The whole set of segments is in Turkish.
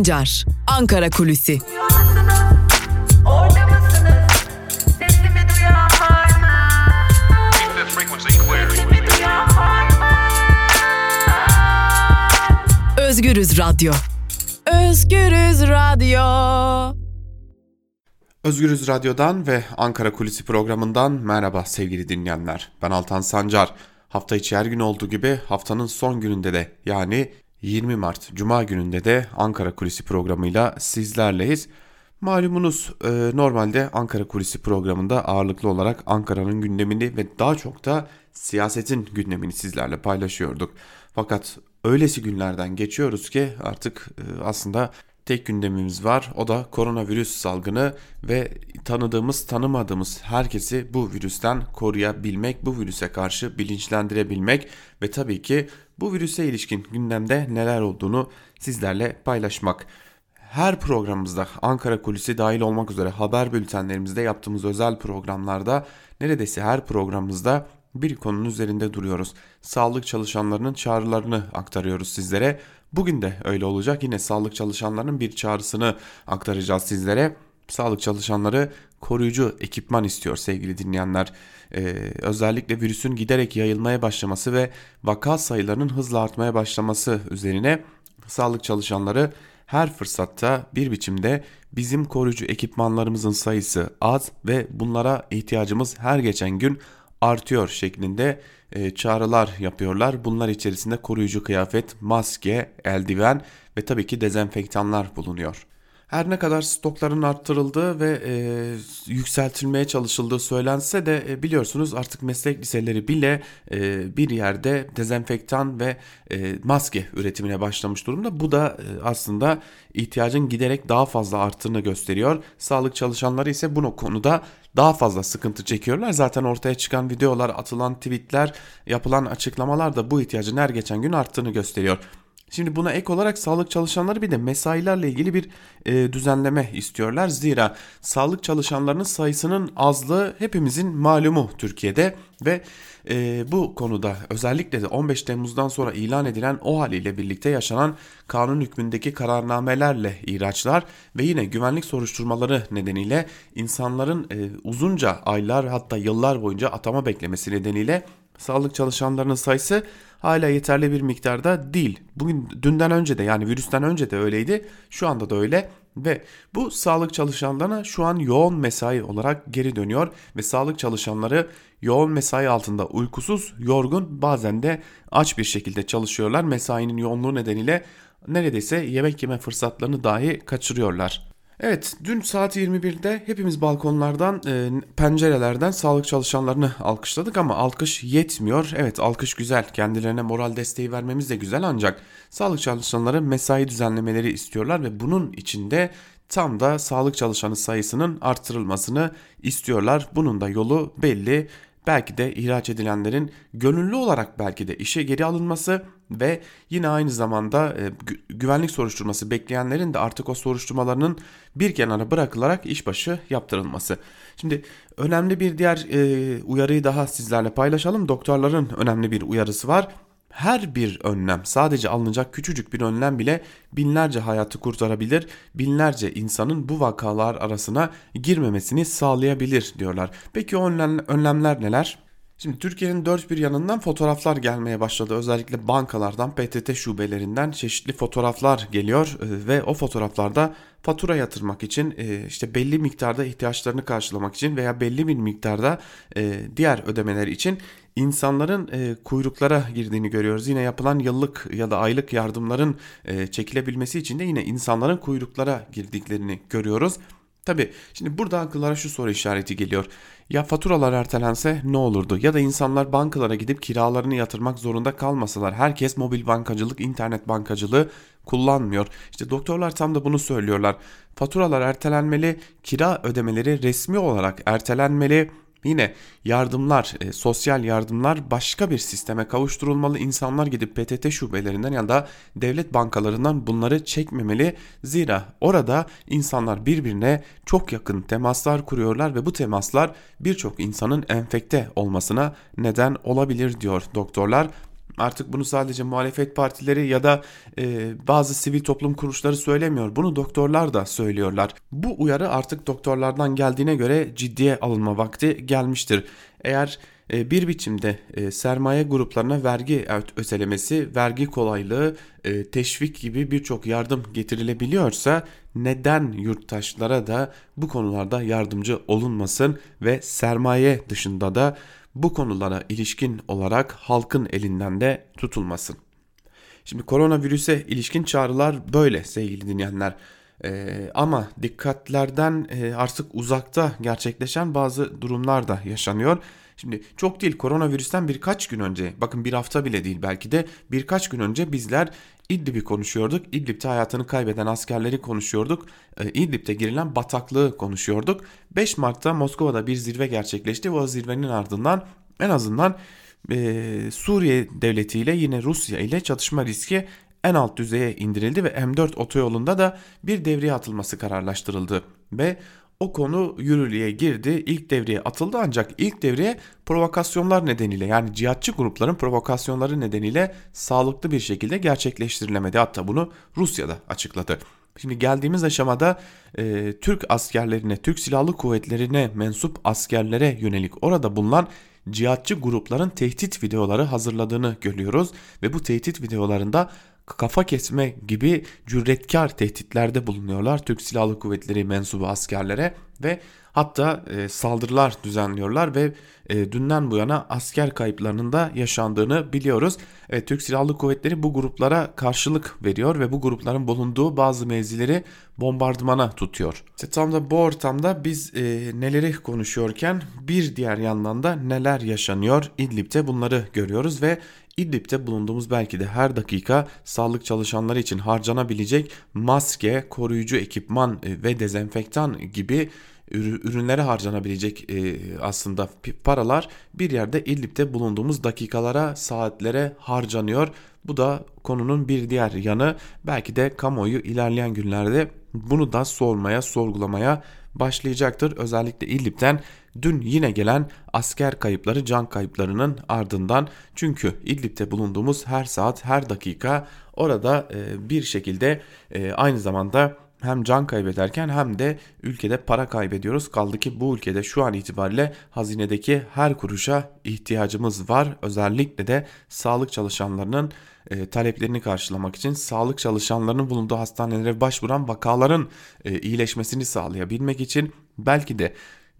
Sancar, Ankara Kulüsi. Özgürüz Radyo. Özgürüz Radyo. Özgürüz Radyo'dan ve Ankara Kulisi programından merhaba sevgili dinleyenler. Ben Altan Sancar. Hafta içi her gün olduğu gibi haftanın son gününde de yani 20 Mart Cuma gününde de Ankara Kulisi programıyla sizlerleyiz. Malumunuz e, normalde Ankara Kulisi programında ağırlıklı olarak Ankara'nın gündemini ve daha çok da siyasetin gündemini sizlerle paylaşıyorduk. Fakat öylesi günlerden geçiyoruz ki artık e, aslında tek gündemimiz var. O da koronavirüs salgını ve tanıdığımız tanımadığımız herkesi bu virüsten koruyabilmek, bu virüse karşı bilinçlendirebilmek ve tabii ki bu virüse ilişkin gündemde neler olduğunu sizlerle paylaşmak. Her programımızda Ankara Kulisi dahil olmak üzere haber bültenlerimizde yaptığımız özel programlarda neredeyse her programımızda bir konunun üzerinde duruyoruz. Sağlık çalışanlarının çağrılarını aktarıyoruz sizlere. Bugün de öyle olacak. Yine sağlık çalışanlarının bir çağrısını aktaracağız sizlere. Sağlık çalışanları koruyucu ekipman istiyor sevgili dinleyenler. Ee, özellikle virüsün giderek yayılmaya başlaması ve vaka sayılarının hızla artmaya başlaması üzerine sağlık çalışanları her fırsatta bir biçimde bizim koruyucu ekipmanlarımızın sayısı az ve bunlara ihtiyacımız her geçen gün artıyor şeklinde e, çağrılar yapıyorlar. Bunlar içerisinde koruyucu kıyafet, maske, eldiven ve tabii ki dezenfektanlar bulunuyor. Her ne kadar stokların arttırıldığı ve e, yükseltilmeye çalışıldığı söylense de e, biliyorsunuz artık meslek liseleri bile e, bir yerde dezenfektan ve e, maske üretimine başlamış durumda. Bu da e, aslında ihtiyacın giderek daha fazla arttığını gösteriyor. Sağlık çalışanları ise bu konuda daha fazla sıkıntı çekiyorlar. Zaten ortaya çıkan videolar, atılan tweetler, yapılan açıklamalar da bu ihtiyacın her geçen gün arttığını gösteriyor. Şimdi buna ek olarak sağlık çalışanları bir de mesailerle ilgili bir e, düzenleme istiyorlar. Zira sağlık çalışanlarının sayısının azlığı hepimizin malumu Türkiye'de ve e, bu konuda özellikle de 15 Temmuz'dan sonra ilan edilen o haliyle birlikte yaşanan kanun hükmündeki kararnamelerle ihraçlar ve yine güvenlik soruşturmaları nedeniyle insanların e, uzunca aylar hatta yıllar boyunca atama beklemesi nedeniyle sağlık çalışanlarının sayısı hala yeterli bir miktarda değil. Bugün dünden önce de yani virüsten önce de öyleydi. Şu anda da öyle ve bu sağlık çalışanlarına şu an yoğun mesai olarak geri dönüyor ve sağlık çalışanları yoğun mesai altında uykusuz, yorgun, bazen de aç bir şekilde çalışıyorlar. Mesainin yoğunluğu nedeniyle neredeyse yemek yeme fırsatlarını dahi kaçırıyorlar. Evet dün saat 21'de hepimiz balkonlardan e, pencerelerden sağlık çalışanlarını alkışladık ama alkış yetmiyor. Evet alkış güzel kendilerine moral desteği vermemiz de güzel ancak sağlık çalışanları mesai düzenlemeleri istiyorlar ve bunun içinde tam da sağlık çalışanı sayısının artırılmasını istiyorlar. Bunun da yolu belli belki de ihraç edilenlerin gönüllü olarak belki de işe geri alınması ve yine aynı zamanda e, güvenlik soruşturması bekleyenlerin de artık o soruşturmalarının bir kenara bırakılarak işbaşı yaptırılması. Şimdi önemli bir diğer e, uyarıyı daha sizlerle paylaşalım. Doktorların önemli bir uyarısı var her bir önlem sadece alınacak küçücük bir önlem bile binlerce hayatı kurtarabilir, binlerce insanın bu vakalar arasına girmemesini sağlayabilir diyorlar. Peki o önlemler neler? Şimdi Türkiye'nin dört bir yanından fotoğraflar gelmeye başladı. Özellikle bankalardan, PTT şubelerinden çeşitli fotoğraflar geliyor e, ve o fotoğraflarda fatura yatırmak için e, işte belli miktarda ihtiyaçlarını karşılamak için veya belli bir miktarda e, diğer ödemeler için insanların kuyruklara girdiğini görüyoruz. Yine yapılan yıllık ya da aylık yardımların çekilebilmesi için de yine insanların kuyruklara girdiklerini görüyoruz. Tabi şimdi burada akıllara şu soru işareti geliyor. Ya faturalar ertelense ne olurdu? Ya da insanlar bankalara gidip kiralarını yatırmak zorunda kalmasalar. Herkes mobil bankacılık, internet bankacılığı kullanmıyor. İşte doktorlar tam da bunu söylüyorlar. Faturalar ertelenmeli, kira ödemeleri resmi olarak ertelenmeli Yine yardımlar, e, sosyal yardımlar başka bir sisteme kavuşturulmalı. İnsanlar gidip PTT şubelerinden ya da devlet bankalarından bunları çekmemeli. Zira orada insanlar birbirine çok yakın temaslar kuruyorlar ve bu temaslar birçok insanın enfekte olmasına neden olabilir diyor doktorlar. Artık bunu sadece muhalefet partileri ya da e, bazı sivil toplum kuruluşları söylemiyor. Bunu doktorlar da söylüyorlar. Bu uyarı artık doktorlardan geldiğine göre ciddiye alınma vakti gelmiştir. Eğer e, bir biçimde e, sermaye gruplarına vergi ötelemesi, vergi kolaylığı, e, teşvik gibi birçok yardım getirilebiliyorsa neden yurttaşlara da bu konularda yardımcı olunmasın ve sermaye dışında da bu konulara ilişkin olarak halkın elinden de tutulmasın. Şimdi koronavirüse ilişkin çağrılar böyle sevgili dinleyenler. Ee, ama dikkatlerden e, artık uzakta gerçekleşen bazı durumlar da yaşanıyor. Şimdi çok değil koronavirüsten birkaç gün önce bakın bir hafta bile değil belki de birkaç gün önce bizler İdlib'i konuşuyorduk. İdlib'te hayatını kaybeden askerleri konuşuyorduk. Ee, İdlib'te girilen bataklığı konuşuyorduk. 5 Mart'ta Moskova'da bir zirve gerçekleşti ve o zirvenin ardından en azından e, Suriye devletiyle yine Rusya ile çatışma riski en alt düzeye indirildi ve M4 otoyolunda da bir devriye atılması kararlaştırıldı ve o konu yürürlüğe girdi. İlk devreye atıldı ancak ilk devreye provokasyonlar nedeniyle yani cihatçı grupların provokasyonları nedeniyle sağlıklı bir şekilde gerçekleştirilemedi. Hatta bunu Rusya da açıkladı. Şimdi geldiğimiz aşamada e, Türk askerlerine, Türk Silahlı Kuvvetleri'ne mensup askerlere yönelik orada bulunan cihatçı grupların tehdit videoları hazırladığını görüyoruz ve bu tehdit videolarında kafa kesme gibi cüretkar tehditlerde bulunuyorlar. Türk Silahlı Kuvvetleri mensubu askerlere ve hatta e, saldırılar düzenliyorlar ve e, dünden bu yana asker kayıplarının da yaşandığını biliyoruz. E, Türk Silahlı Kuvvetleri bu gruplara karşılık veriyor ve bu grupların bulunduğu bazı mevzileri bombardımana tutuyor. İşte tam da bu ortamda biz e, neleri konuşuyorken bir diğer yandan da neler yaşanıyor İdlib'te bunları görüyoruz ve İdlib'de bulunduğumuz belki de her dakika sağlık çalışanları için harcanabilecek maske, koruyucu ekipman e, ve dezenfektan gibi ürünlere harcanabilecek e, aslında paralar bir yerde İdlib'de bulunduğumuz dakikalara, saatlere harcanıyor. Bu da konunun bir diğer yanı. Belki de kamuoyu ilerleyen günlerde bunu da sormaya, sorgulamaya başlayacaktır. Özellikle İdlib'den dün yine gelen asker kayıpları, can kayıplarının ardından çünkü İdlib'de bulunduğumuz her saat, her dakika orada e, bir şekilde e, aynı zamanda hem can kaybederken hem de ülkede para kaybediyoruz. Kaldı ki bu ülkede şu an itibariyle hazinedeki her kuruşa ihtiyacımız var. Özellikle de sağlık çalışanlarının e, taleplerini karşılamak için sağlık çalışanlarının bulunduğu hastanelere başvuran vakaların e, iyileşmesini sağlayabilmek için belki de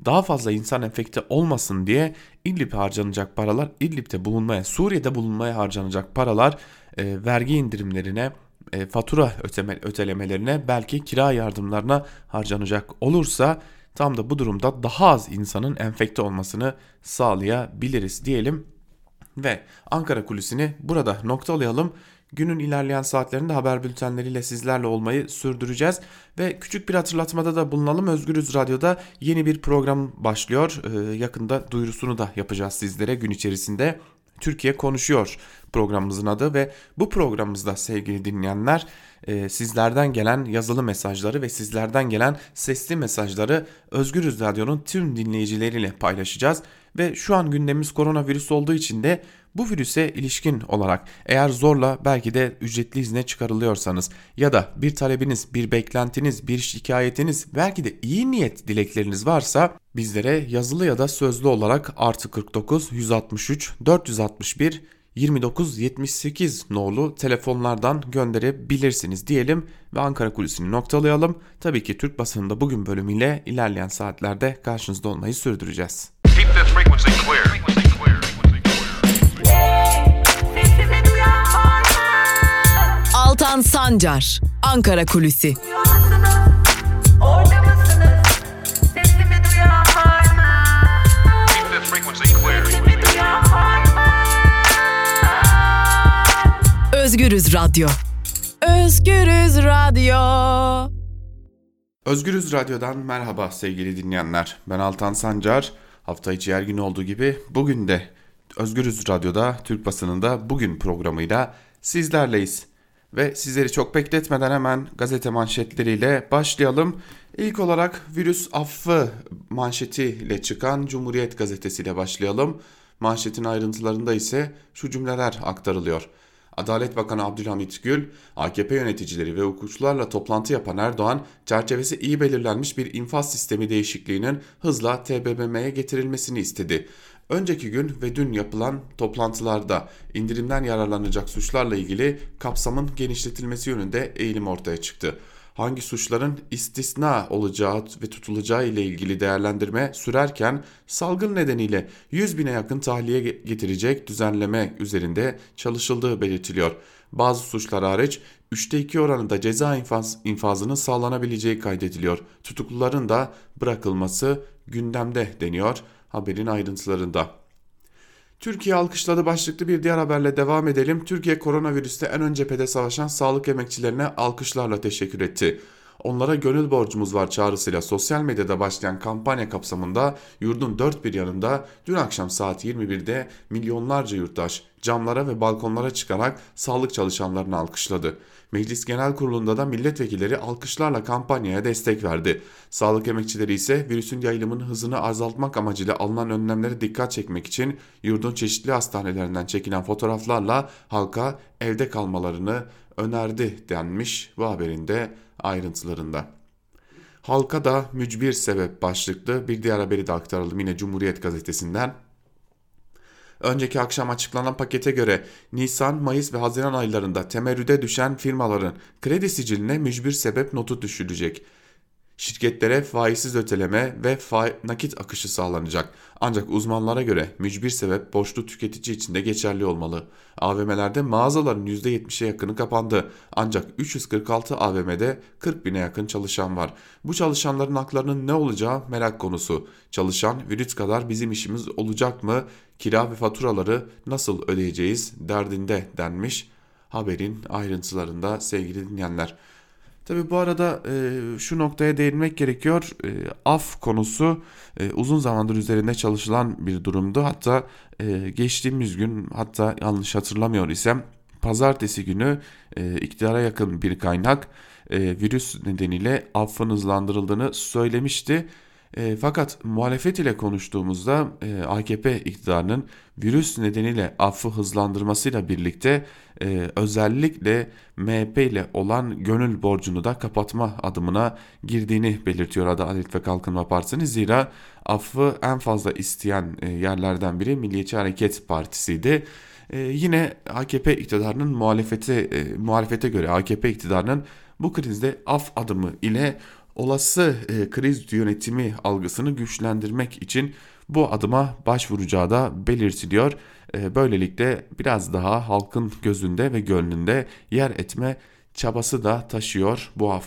daha fazla insan enfekte olmasın diye İdlib'e harcanacak paralar, İdlib'de bulunmaya, Suriye'de bulunmaya harcanacak paralar e, vergi indirimlerine, e, fatura öteme, ötelemelerine, belki kira yardımlarına harcanacak olursa tam da bu durumda daha az insanın enfekte olmasını sağlayabiliriz diyelim. Ve Ankara kulisini burada noktalayalım. Günün ilerleyen saatlerinde haber bültenleriyle sizlerle olmayı sürdüreceğiz. Ve küçük bir hatırlatmada da bulunalım. Özgürüz Radyo'da yeni bir program başlıyor. Ee, yakında duyurusunu da yapacağız sizlere gün içerisinde. Türkiye Konuşuyor programımızın adı ve bu programımızda sevgili dinleyenler e, sizlerden gelen yazılı mesajları ve sizlerden gelen sesli mesajları Özgürüz Radyo'nun tüm dinleyicileriyle paylaşacağız. Ve şu an gündemimiz koronavirüs olduğu için de bu virüse ilişkin olarak eğer zorla belki de ücretli izne çıkarılıyorsanız ya da bir talebiniz, bir beklentiniz, bir şikayetiniz belki de iyi niyet dilekleriniz varsa bizlere yazılı ya da sözlü olarak artı 49 163 461 2978 nolu telefonlardan gönderebilirsiniz diyelim ve Ankara Kulisi'ni noktalayalım. Tabii ki Türk basınında bugün bölümüyle ilerleyen saatlerde karşınızda olmayı sürdüreceğiz. Altan Sancar, Ankara Kulüsi. Özgürüz Radyo. Özgürüz Radyo. Özgürüz Radyo'dan merhaba sevgili dinleyenler. Ben Altan Sancar. Hafta içi her gün olduğu gibi bugün de Özgürüz Radyo'da Türk basınında bugün programıyla sizlerleyiz. Ve sizleri çok bekletmeden hemen gazete manşetleriyle başlayalım. İlk olarak virüs affı manşetiyle çıkan Cumhuriyet gazetesiyle başlayalım. Manşetin ayrıntılarında ise şu cümleler aktarılıyor. Adalet Bakanı Abdülhamit Gül, AKP yöneticileri ve hukukçularla toplantı yapan Erdoğan, çerçevesi iyi belirlenmiş bir infaz sistemi değişikliğinin hızla TBMM'ye getirilmesini istedi. Önceki gün ve dün yapılan toplantılarda indirimden yararlanacak suçlarla ilgili kapsamın genişletilmesi yönünde eğilim ortaya çıktı hangi suçların istisna olacağı ve tutulacağı ile ilgili değerlendirme sürerken salgın nedeniyle 100 bine yakın tahliye getirecek düzenleme üzerinde çalışıldığı belirtiliyor. Bazı suçlar hariç 3'te 2 oranında ceza infaz, infazının sağlanabileceği kaydediliyor. Tutukluların da bırakılması gündemde deniyor haberin ayrıntılarında. Türkiye alkışladı başlıklı bir diğer haberle devam edelim. Türkiye koronavirüste en ön cephede savaşan sağlık emekçilerine alkışlarla teşekkür etti. Onlara gönül borcumuz var çağrısıyla sosyal medyada başlayan kampanya kapsamında yurdun dört bir yanında dün akşam saat 21'de milyonlarca yurttaş camlara ve balkonlara çıkarak sağlık çalışanlarını alkışladı. Meclis Genel Kurulu'nda da milletvekilleri alkışlarla kampanyaya destek verdi. Sağlık emekçileri ise virüsün yayılımının hızını azaltmak amacıyla alınan önlemlere dikkat çekmek için yurdun çeşitli hastanelerinden çekilen fotoğraflarla halka evde kalmalarını önerdi denmiş bu haberinde ayrıntılarında. Halka da mücbir sebep başlıklı bir diğer haberi de aktaralım yine Cumhuriyet gazetesinden. Önceki akşam açıklanan pakete göre Nisan, Mayıs ve Haziran aylarında temerrüde düşen firmaların kredi siciline mücbir sebep notu düşülecek. Şirketlere faizsiz öteleme ve nakit akışı sağlanacak. Ancak uzmanlara göre mücbir sebep borçlu tüketici için de geçerli olmalı. AVM'lerde mağazaların %70'e yakını kapandı. Ancak 346 AVM'de 40 bine yakın çalışan var. Bu çalışanların haklarının ne olacağı merak konusu. Çalışan virüs kadar bizim işimiz olacak mı? Kira ve faturaları nasıl ödeyeceğiz derdinde denmiş haberin ayrıntılarında sevgili dinleyenler. Tabi bu arada e, şu noktaya değinmek gerekiyor. E, af konusu e, uzun zamandır üzerinde çalışılan bir durumdu. Hatta e, geçtiğimiz gün hatta yanlış hatırlamıyor isem pazartesi günü e, iktidara yakın bir kaynak e, virüs nedeniyle affın hızlandırıldığını söylemişti. E, fakat muhalefet ile konuştuğumuzda e, AKP iktidarının virüs nedeniyle affı hızlandırmasıyla birlikte e, özellikle MHP ile olan gönül borcunu da kapatma adımına girdiğini belirtiyor Adalet ve Kalkınma Partisi'nin. Zira affı en fazla isteyen e, yerlerden biri Milliyetçi Hareket Partisi'ydi. E, yine AKP iktidarının muhalefete, e, muhalefete göre AKP iktidarının bu krizde af adımı ile olası e, kriz yönetimi algısını güçlendirmek için bu adıma başvuracağı da belirtiliyor. E, böylelikle biraz daha halkın gözünde ve gönlünde yer etme çabası da taşıyor bu af.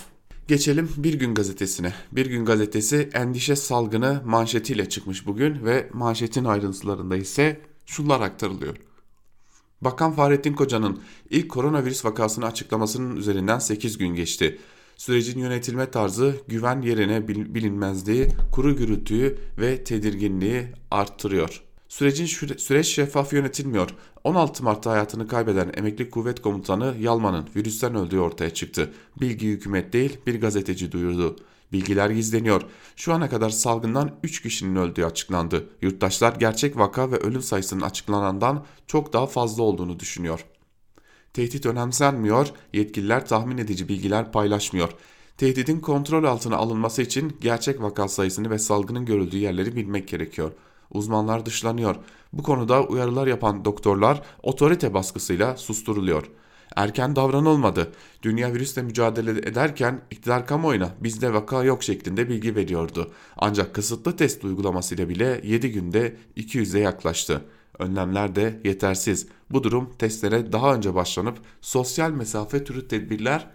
Geçelim Bir Gün Gazetesi'ne. Bir Gün Gazetesi endişe salgını manşetiyle çıkmış bugün ve manşetin ayrıntılarında ise şunlar aktarılıyor. Bakan Fahrettin Koca'nın ilk koronavirüs vakasını açıklamasının üzerinden 8 gün geçti. Sürecin yönetilme tarzı güven yerine bilinmezliği, kuru gürültüyü ve tedirginliği arttırıyor. Sürecin süreç şeffaf yönetilmiyor. 16 Mart'ta hayatını kaybeden emekli kuvvet komutanı Yalman'ın virüsten öldüğü ortaya çıktı. Bilgi hükümet değil bir gazeteci duyurdu. Bilgiler gizleniyor. Şu ana kadar salgından 3 kişinin öldüğü açıklandı. Yurttaşlar gerçek vaka ve ölüm sayısının açıklanandan çok daha fazla olduğunu düşünüyor. Tehdit önemsenmiyor, yetkililer tahmin edici bilgiler paylaşmıyor. Tehdidin kontrol altına alınması için gerçek vaka sayısını ve salgının görüldüğü yerleri bilmek gerekiyor. Uzmanlar dışlanıyor. Bu konuda uyarılar yapan doktorlar otorite baskısıyla susturuluyor. Erken davranılmadı. Dünya virüsle mücadele ederken iktidar kamuoyuna bizde vaka yok şeklinde bilgi veriyordu. Ancak kısıtlı test uygulamasıyla bile 7 günde 200'e yaklaştı. Önlemler de yetersiz. Bu durum testlere daha önce başlanıp sosyal mesafe türü tedbirler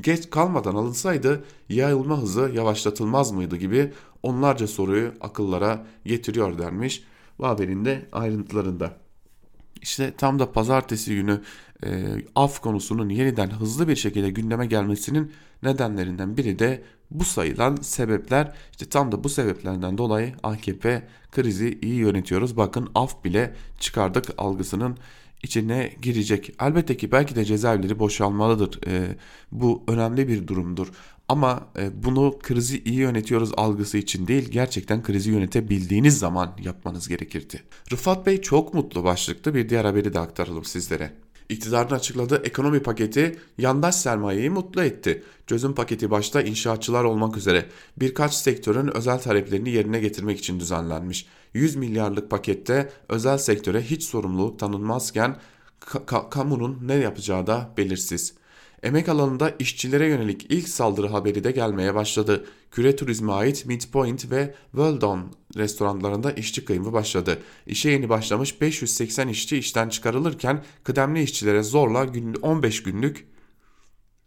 geç kalmadan alınsaydı yayılma hızı yavaşlatılmaz mıydı gibi onlarca soruyu akıllara getiriyor denmiş bu haberin de ayrıntılarında. İşte tam da pazartesi günü e, af konusunun yeniden hızlı bir şekilde gündeme gelmesinin nedenlerinden biri de bu sayılan sebepler işte tam da bu sebeplerden dolayı AKP krizi iyi yönetiyoruz. Bakın af bile çıkardık algısının içine girecek. Elbette ki belki de cezaevleri boşalmalıdır. E, bu önemli bir durumdur. Ama e, bunu krizi iyi yönetiyoruz algısı için değil gerçekten krizi yönetebildiğiniz zaman yapmanız gerekirdi. Rıfat Bey çok mutlu başlıklı bir diğer haberi de aktaralım sizlere. İktidarın açıkladığı ekonomi paketi yandaş sermayeyi mutlu etti. Çözüm paketi başta inşaatçılar olmak üzere birkaç sektörün özel taleplerini yerine getirmek için düzenlenmiş. 100 milyarlık pakette özel sektöre hiç sorumluluk tanınmazken ka kamunun ne yapacağı da belirsiz. Emek alanında işçilere yönelik ilk saldırı haberi de gelmeye başladı. Küre turizme ait Midpoint ve Weldon restoranlarında işçi kıyımı başladı. İşe yeni başlamış 580 işçi işten çıkarılırken kıdemli işçilere zorla 15 günlük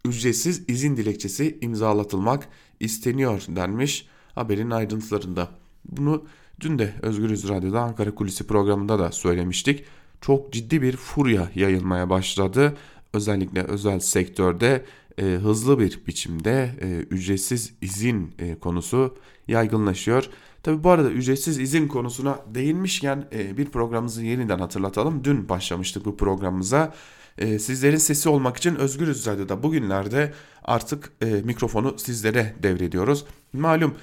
ücretsiz izin dilekçesi imzalatılmak isteniyor denmiş haberin ayrıntılarında. Bunu dün de Özgürüz Radyo'da Ankara Kulisi programında da söylemiştik. Çok ciddi bir furya yayılmaya başladı özellikle özel sektörde e, hızlı bir biçimde e, ücretsiz izin e, konusu yaygınlaşıyor. Tabi bu arada ücretsiz izin konusuna değinmişken e, bir programımızı yeniden hatırlatalım. Dün başlamıştık bu programımıza. E, sizlerin sesi olmak için Özgürüz Radyo'da bugünlerde artık e, mikrofonu sizlere devrediyoruz. Malum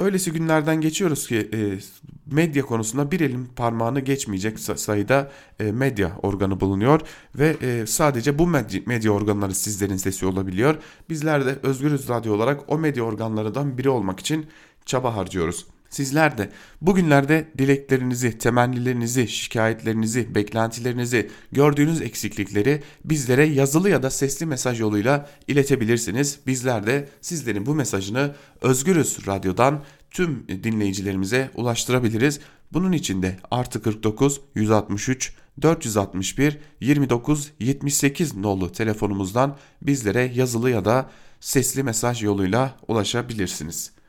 öylesi günlerden geçiyoruz ki e, medya konusunda bir elin parmağını geçmeyecek sayıda e, medya organı bulunuyor ve e, sadece bu medya, organları sizlerin sesi olabiliyor. Bizler de Özgürüz Radyo olarak o medya organlarından biri olmak için çaba harcıyoruz. Sizler de bugünlerde dileklerinizi, temennilerinizi, şikayetlerinizi, beklentilerinizi, gördüğünüz eksiklikleri bizlere yazılı ya da sesli mesaj yoluyla iletebilirsiniz. Bizler de sizlerin bu mesajını Özgürüz Radyo'dan tüm dinleyicilerimize ulaştırabiliriz. Bunun için de artı 49 163 461 29 78 nolu telefonumuzdan bizlere yazılı ya da sesli mesaj yoluyla ulaşabilirsiniz.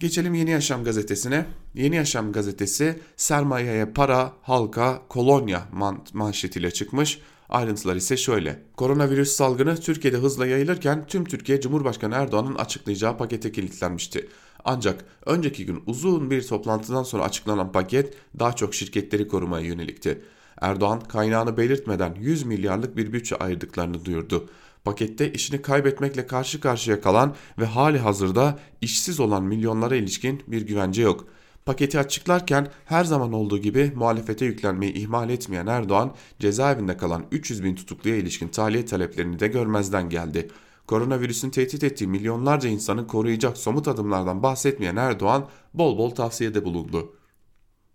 Geçelim Yeni Yaşam gazetesine. Yeni Yaşam gazetesi sermayeye para, halka, kolonya man manşetiyle çıkmış. Ayrıntılar ise şöyle. Koronavirüs salgını Türkiye'de hızla yayılırken tüm Türkiye Cumhurbaşkanı Erdoğan'ın açıklayacağı pakete kilitlenmişti. Ancak önceki gün uzun bir toplantıdan sonra açıklanan paket daha çok şirketleri korumaya yönelikti. Erdoğan kaynağını belirtmeden 100 milyarlık bir bütçe ayırdıklarını duyurdu. Pakette işini kaybetmekle karşı karşıya kalan ve hali hazırda işsiz olan milyonlara ilişkin bir güvence yok. Paketi açıklarken her zaman olduğu gibi muhalefete yüklenmeyi ihmal etmeyen Erdoğan cezaevinde kalan 300 bin tutukluya ilişkin tahliye taleplerini de görmezden geldi. Koronavirüsün tehdit ettiği milyonlarca insanı koruyacak somut adımlardan bahsetmeyen Erdoğan bol bol tavsiyede bulundu.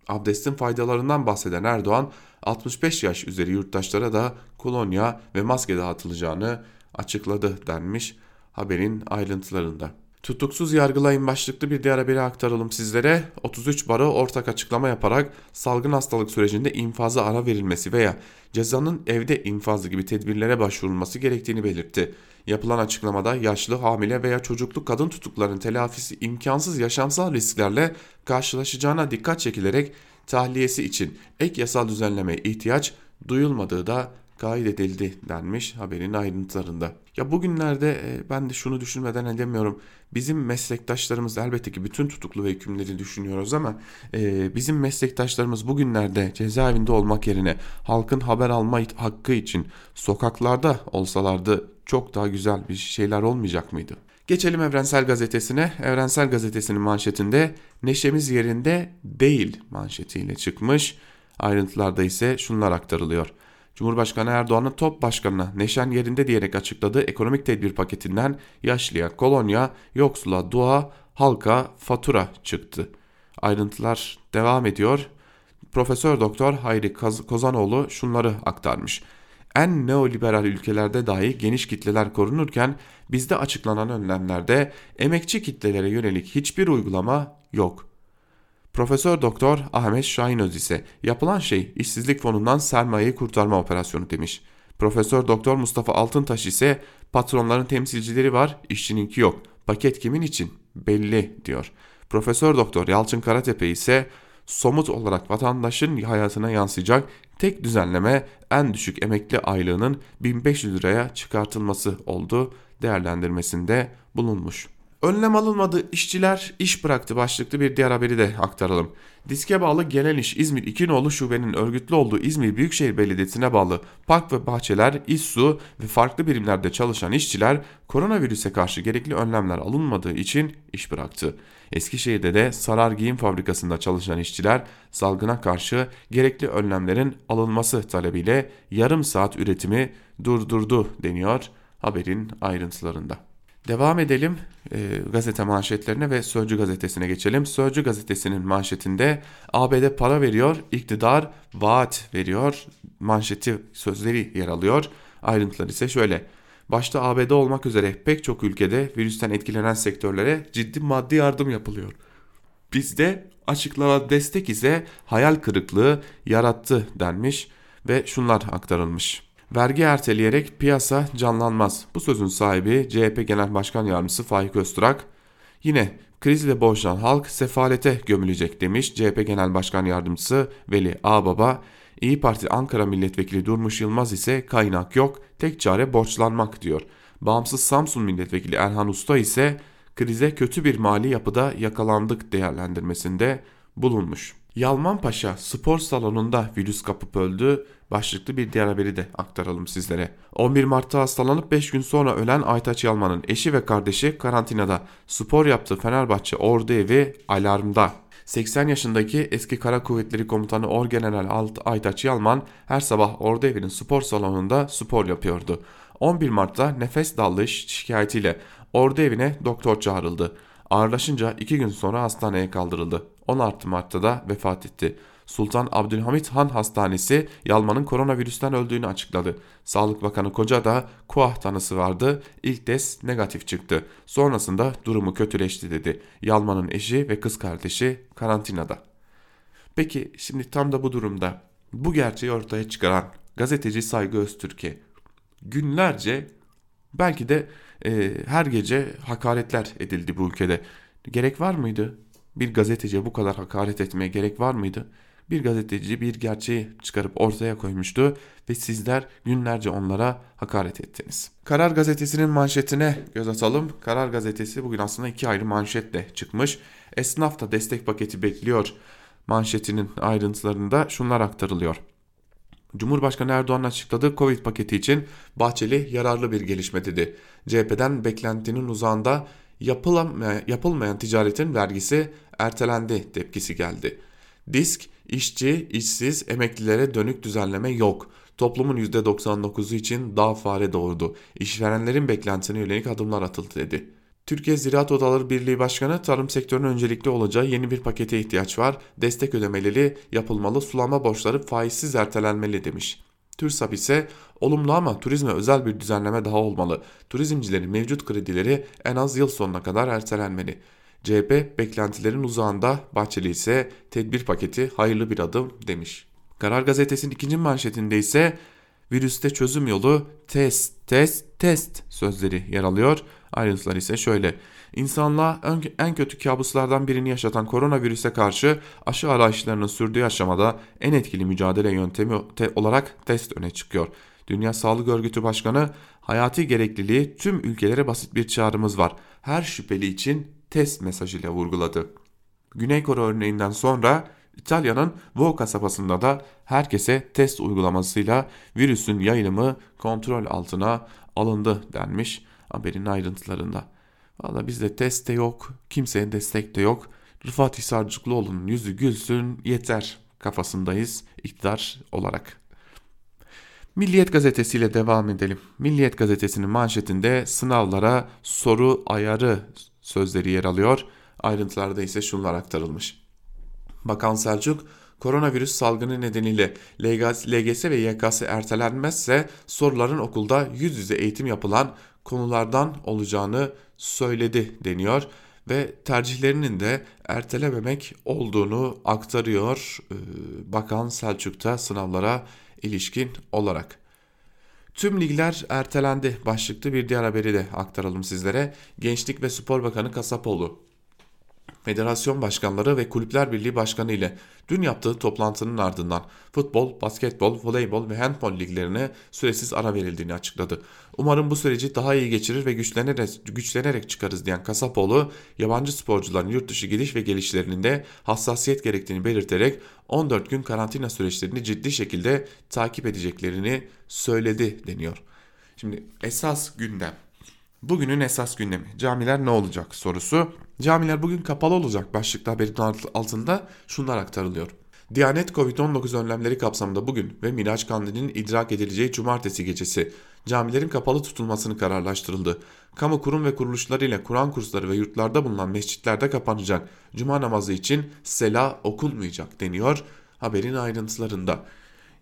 Abdestin faydalarından bahseden Erdoğan 65 yaş üzeri yurttaşlara da kolonya ve maske dağıtılacağını açıkladı denmiş haberin ayrıntılarında. Tutuksuz yargılayın başlıklı bir diğer haberi aktaralım sizlere. 33 baro ortak açıklama yaparak salgın hastalık sürecinde infaza ara verilmesi veya cezanın evde infazı gibi tedbirlere başvurulması gerektiğini belirtti. Yapılan açıklamada yaşlı, hamile veya çocuklu kadın tutukların telafisi imkansız yaşamsal risklerle karşılaşacağına dikkat çekilerek tahliyesi için ek yasal düzenlemeye ihtiyaç duyulmadığı da kaydedildi denmiş haberin ayrıntılarında. Ya bugünlerde e, ben de şunu düşünmeden edemiyorum. Bizim meslektaşlarımız elbette ki bütün tutuklu ve hükümleri düşünüyoruz ama e, bizim meslektaşlarımız bugünlerde cezaevinde olmak yerine halkın haber alma hakkı için sokaklarda olsalardı çok daha güzel bir şeyler olmayacak mıydı? Geçelim Evrensel Gazetesi'ne. Evrensel Gazetesi'nin manşetinde neşemiz yerinde değil manşetiyle çıkmış. Ayrıntılarda ise şunlar aktarılıyor. Cumhurbaşkanı Erdoğan'ın top başkanına neşen yerinde diyerek açıkladığı ekonomik tedbir paketinden yaşlıya kolonya, yoksula dua, halka fatura çıktı. Ayrıntılar devam ediyor. Profesör Doktor Hayri Kozanoğlu şunları aktarmış. En neoliberal ülkelerde dahi geniş kitleler korunurken bizde açıklanan önlemlerde emekçi kitlelere yönelik hiçbir uygulama yok. Profesör Doktor Ahmet Şahinöz ise yapılan şey işsizlik fonundan sermayeyi kurtarma operasyonu demiş. Profesör Doktor Mustafa Altıntaş ise patronların temsilcileri var, işçininki yok. Paket kimin için? Belli diyor. Profesör Doktor Yalçın Karatepe ise somut olarak vatandaşın hayatına yansıyacak tek düzenleme en düşük emekli aylığının 1500 liraya çıkartılması oldu değerlendirmesinde bulunmuş. Önlem alınmadı, işçiler iş bıraktı başlıklı bir diğer haberi de aktaralım. Diske bağlı Gelen İş İzmir İkinoğlu Şube'nin örgütlü olduğu İzmir Büyükşehir Belediyesi'ne bağlı park ve bahçeler, İSSU ve farklı birimlerde çalışan işçiler koronavirüse karşı gerekli önlemler alınmadığı için iş bıraktı. Eskişehir'de de Sarar Giyim Fabrikası'nda çalışan işçiler salgına karşı gerekli önlemlerin alınması talebiyle yarım saat üretimi durdurdu deniyor haberin ayrıntılarında. Devam edelim e, gazete manşetlerine ve Sözcü gazetesine geçelim. Sözcü gazetesinin manşetinde ABD para veriyor, iktidar vaat veriyor. Manşeti sözleri yer alıyor. Ayrıntılar ise şöyle. Başta ABD olmak üzere pek çok ülkede virüsten etkilenen sektörlere ciddi maddi yardım yapılıyor. Bizde açıklanan destek ise hayal kırıklığı yarattı denmiş ve şunlar aktarılmış. Vergi erteleyerek piyasa canlanmaz. Bu sözün sahibi CHP Genel Başkan Yardımcısı Faik Öztürk. Yine krizle boğuşan halk sefalete gömülecek demiş CHP Genel Başkan Yardımcısı Veli Ağbaba. İyi Parti Ankara Milletvekili Durmuş Yılmaz ise kaynak yok, tek çare borçlanmak diyor. Bağımsız Samsun Milletvekili Erhan Usta ise krize kötü bir mali yapıda yakalandık değerlendirmesinde bulunmuş. Yalman Paşa spor salonunda virüs kapıp öldü başlıklı bir diğer haberi de aktaralım sizlere. 11 Mart'ta hastalanıp 5 gün sonra ölen Aytaç Yalman'ın eşi ve kardeşi karantinada. Spor yaptığı Fenerbahçe Ordu Evi alarmda. 80 yaşındaki eski Kara Kuvvetleri Komutanı Orgeneral Aytaç Yalman her sabah Ordu Evi'nin spor salonunda spor yapıyordu. 11 Mart'ta nefes dalış şikayetiyle Ordu Evi'ne doktor çağrıldı. Ağırlaşınca 2 gün sonra hastaneye kaldırıldı. 16 Mart'ta da vefat etti. Sultan Abdülhamit Han Hastanesi Yalman'ın koronavirüsten öldüğünü açıkladı. Sağlık Bakanı Koca da kuah tanısı vardı. İlk test negatif çıktı. Sonrasında durumu kötüleşti dedi. Yalman'ın eşi ve kız kardeşi karantinada. Peki şimdi tam da bu durumda bu gerçeği ortaya çıkaran gazeteci Saygı Öztürk'e günlerce belki de e, her gece hakaretler edildi bu ülkede. Gerek var mıydı? Bir gazeteciye bu kadar hakaret etmeye gerek var mıydı? Bir gazeteci bir gerçeği çıkarıp ortaya koymuştu ve sizler günlerce onlara hakaret ettiniz. Karar Gazetesi'nin manşetine göz atalım. Karar Gazetesi bugün aslında iki ayrı manşetle çıkmış. Esnaf da destek paketi bekliyor manşetinin ayrıntılarında şunlar aktarılıyor. Cumhurbaşkanı Erdoğan açıkladığı Covid paketi için Bahçeli yararlı bir gelişme dedi. CHP'den beklentinin uzağında yapılamayan, yapılmayan ticaretin vergisi ertelendi tepkisi geldi. Disk, işçi, işsiz, emeklilere dönük düzenleme yok. Toplumun %99'u için daha fare doğurdu. İşverenlerin beklentisine yönelik adımlar atıldı dedi. Türkiye Ziraat Odaları Birliği Başkanı tarım sektörünün öncelikli olacağı yeni bir pakete ihtiyaç var. Destek ödemeleri yapılmalı, sulama borçları faizsiz ertelenmeli demiş. TÜRSAP ise olumlu ama turizme özel bir düzenleme daha olmalı. Turizmcilerin mevcut kredileri en az yıl sonuna kadar ertelenmeli. CHP beklentilerin uzağında Bahçeli ise tedbir paketi hayırlı bir adım demiş. Karar gazetesinin ikinci manşetinde ise virüste çözüm yolu test test test sözleri yer alıyor. Ayrıntılar ise şöyle. İnsanlığa en kötü kabuslardan birini yaşatan koronavirüse karşı aşı arayışlarının sürdüğü aşamada en etkili mücadele yöntemi olarak test öne çıkıyor. Dünya Sağlık Örgütü Başkanı hayati gerekliliği tüm ülkelere basit bir çağrımız var. Her şüpheli için test mesajıyla vurguladı. Güney Kore örneğinden sonra İtalya'nın Vo kasabasında da herkese test uygulamasıyla virüsün yayılımı kontrol altına alındı denmiş haberin ayrıntılarında. Valla bizde test de yok, kimseye destek de yok. Rıfat Hisarcıklıoğlu'nun yüzü gülsün yeter kafasındayız iktidar olarak. Milliyet gazetesiyle devam edelim. Milliyet gazetesinin manşetinde sınavlara soru ayarı sözleri yer alıyor. Ayrıntılarda ise şunlar aktarılmış. Bakan Selçuk, koronavirüs salgını nedeniyle LGS ve YKS ertelenmezse soruların okulda yüz yüze eğitim yapılan konulardan olacağını söyledi deniyor ve tercihlerinin de ertelememek olduğunu aktarıyor Bakan Selçuk'ta sınavlara ilişkin olarak. Tüm ligler ertelendi başlıklı bir diğer haberi de aktaralım sizlere. Gençlik ve Spor Bakanı Kasapoğlu Federasyon başkanları ve Kulüpler Birliği Başkanı ile dün yaptığı toplantının ardından futbol, basketbol, voleybol ve handbol liglerine süresiz ara verildiğini açıkladı. Umarım bu süreci daha iyi geçirir ve güçlenerek, güçlenerek çıkarız diyen Kasapoğlu, yabancı sporcuların yurt dışı gidiş ve gelişlerinde hassasiyet gerektiğini belirterek 14 gün karantina süreçlerini ciddi şekilde takip edeceklerini söyledi deniyor. Şimdi esas gündem Bugünün esas gündemi camiler ne olacak sorusu. Camiler bugün kapalı olacak başlıklı haberin altında şunlar aktarılıyor. Diyanet Covid-19 önlemleri kapsamında bugün ve Miraç Kandili'nin idrak edileceği cumartesi gecesi camilerin kapalı tutulmasını kararlaştırıldı. Kamu kurum ve kuruluşları ile Kur'an kursları ve yurtlarda bulunan mescitlerde kapanacak. Cuma namazı için sela okulmayacak deniyor haberin ayrıntılarında.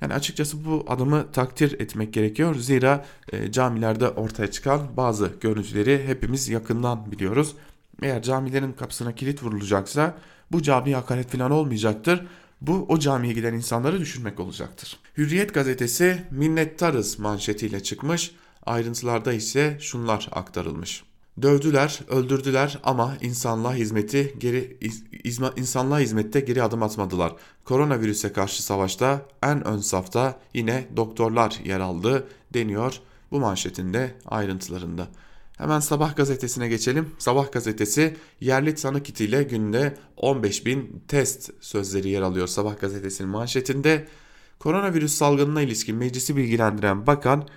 Yani açıkçası bu adımı takdir etmek gerekiyor. Zira e, camilerde ortaya çıkan bazı görüntüleri hepimiz yakından biliyoruz. Eğer camilerin kapısına kilit vurulacaksa bu cami hakaret falan olmayacaktır. Bu o camiye giden insanları düşünmek olacaktır. Hürriyet gazetesi minnettarız manşetiyle çıkmış. Ayrıntılarda ise şunlar aktarılmış. Dövdüler, öldürdüler ama insanlığa hizmeti geri izma, insanlığa hizmette geri adım atmadılar. Koronavirüse karşı savaşta en ön safta yine doktorlar yer aldı deniyor bu manşetinde ayrıntılarında. Hemen Sabah gazetesine geçelim. Sabah gazetesi yerli tanı kitiyle günde 15 bin test sözleri yer alıyor Sabah gazetesinin manşetinde. Koronavirüs salgınına ilişkin meclisi bilgilendiren bakan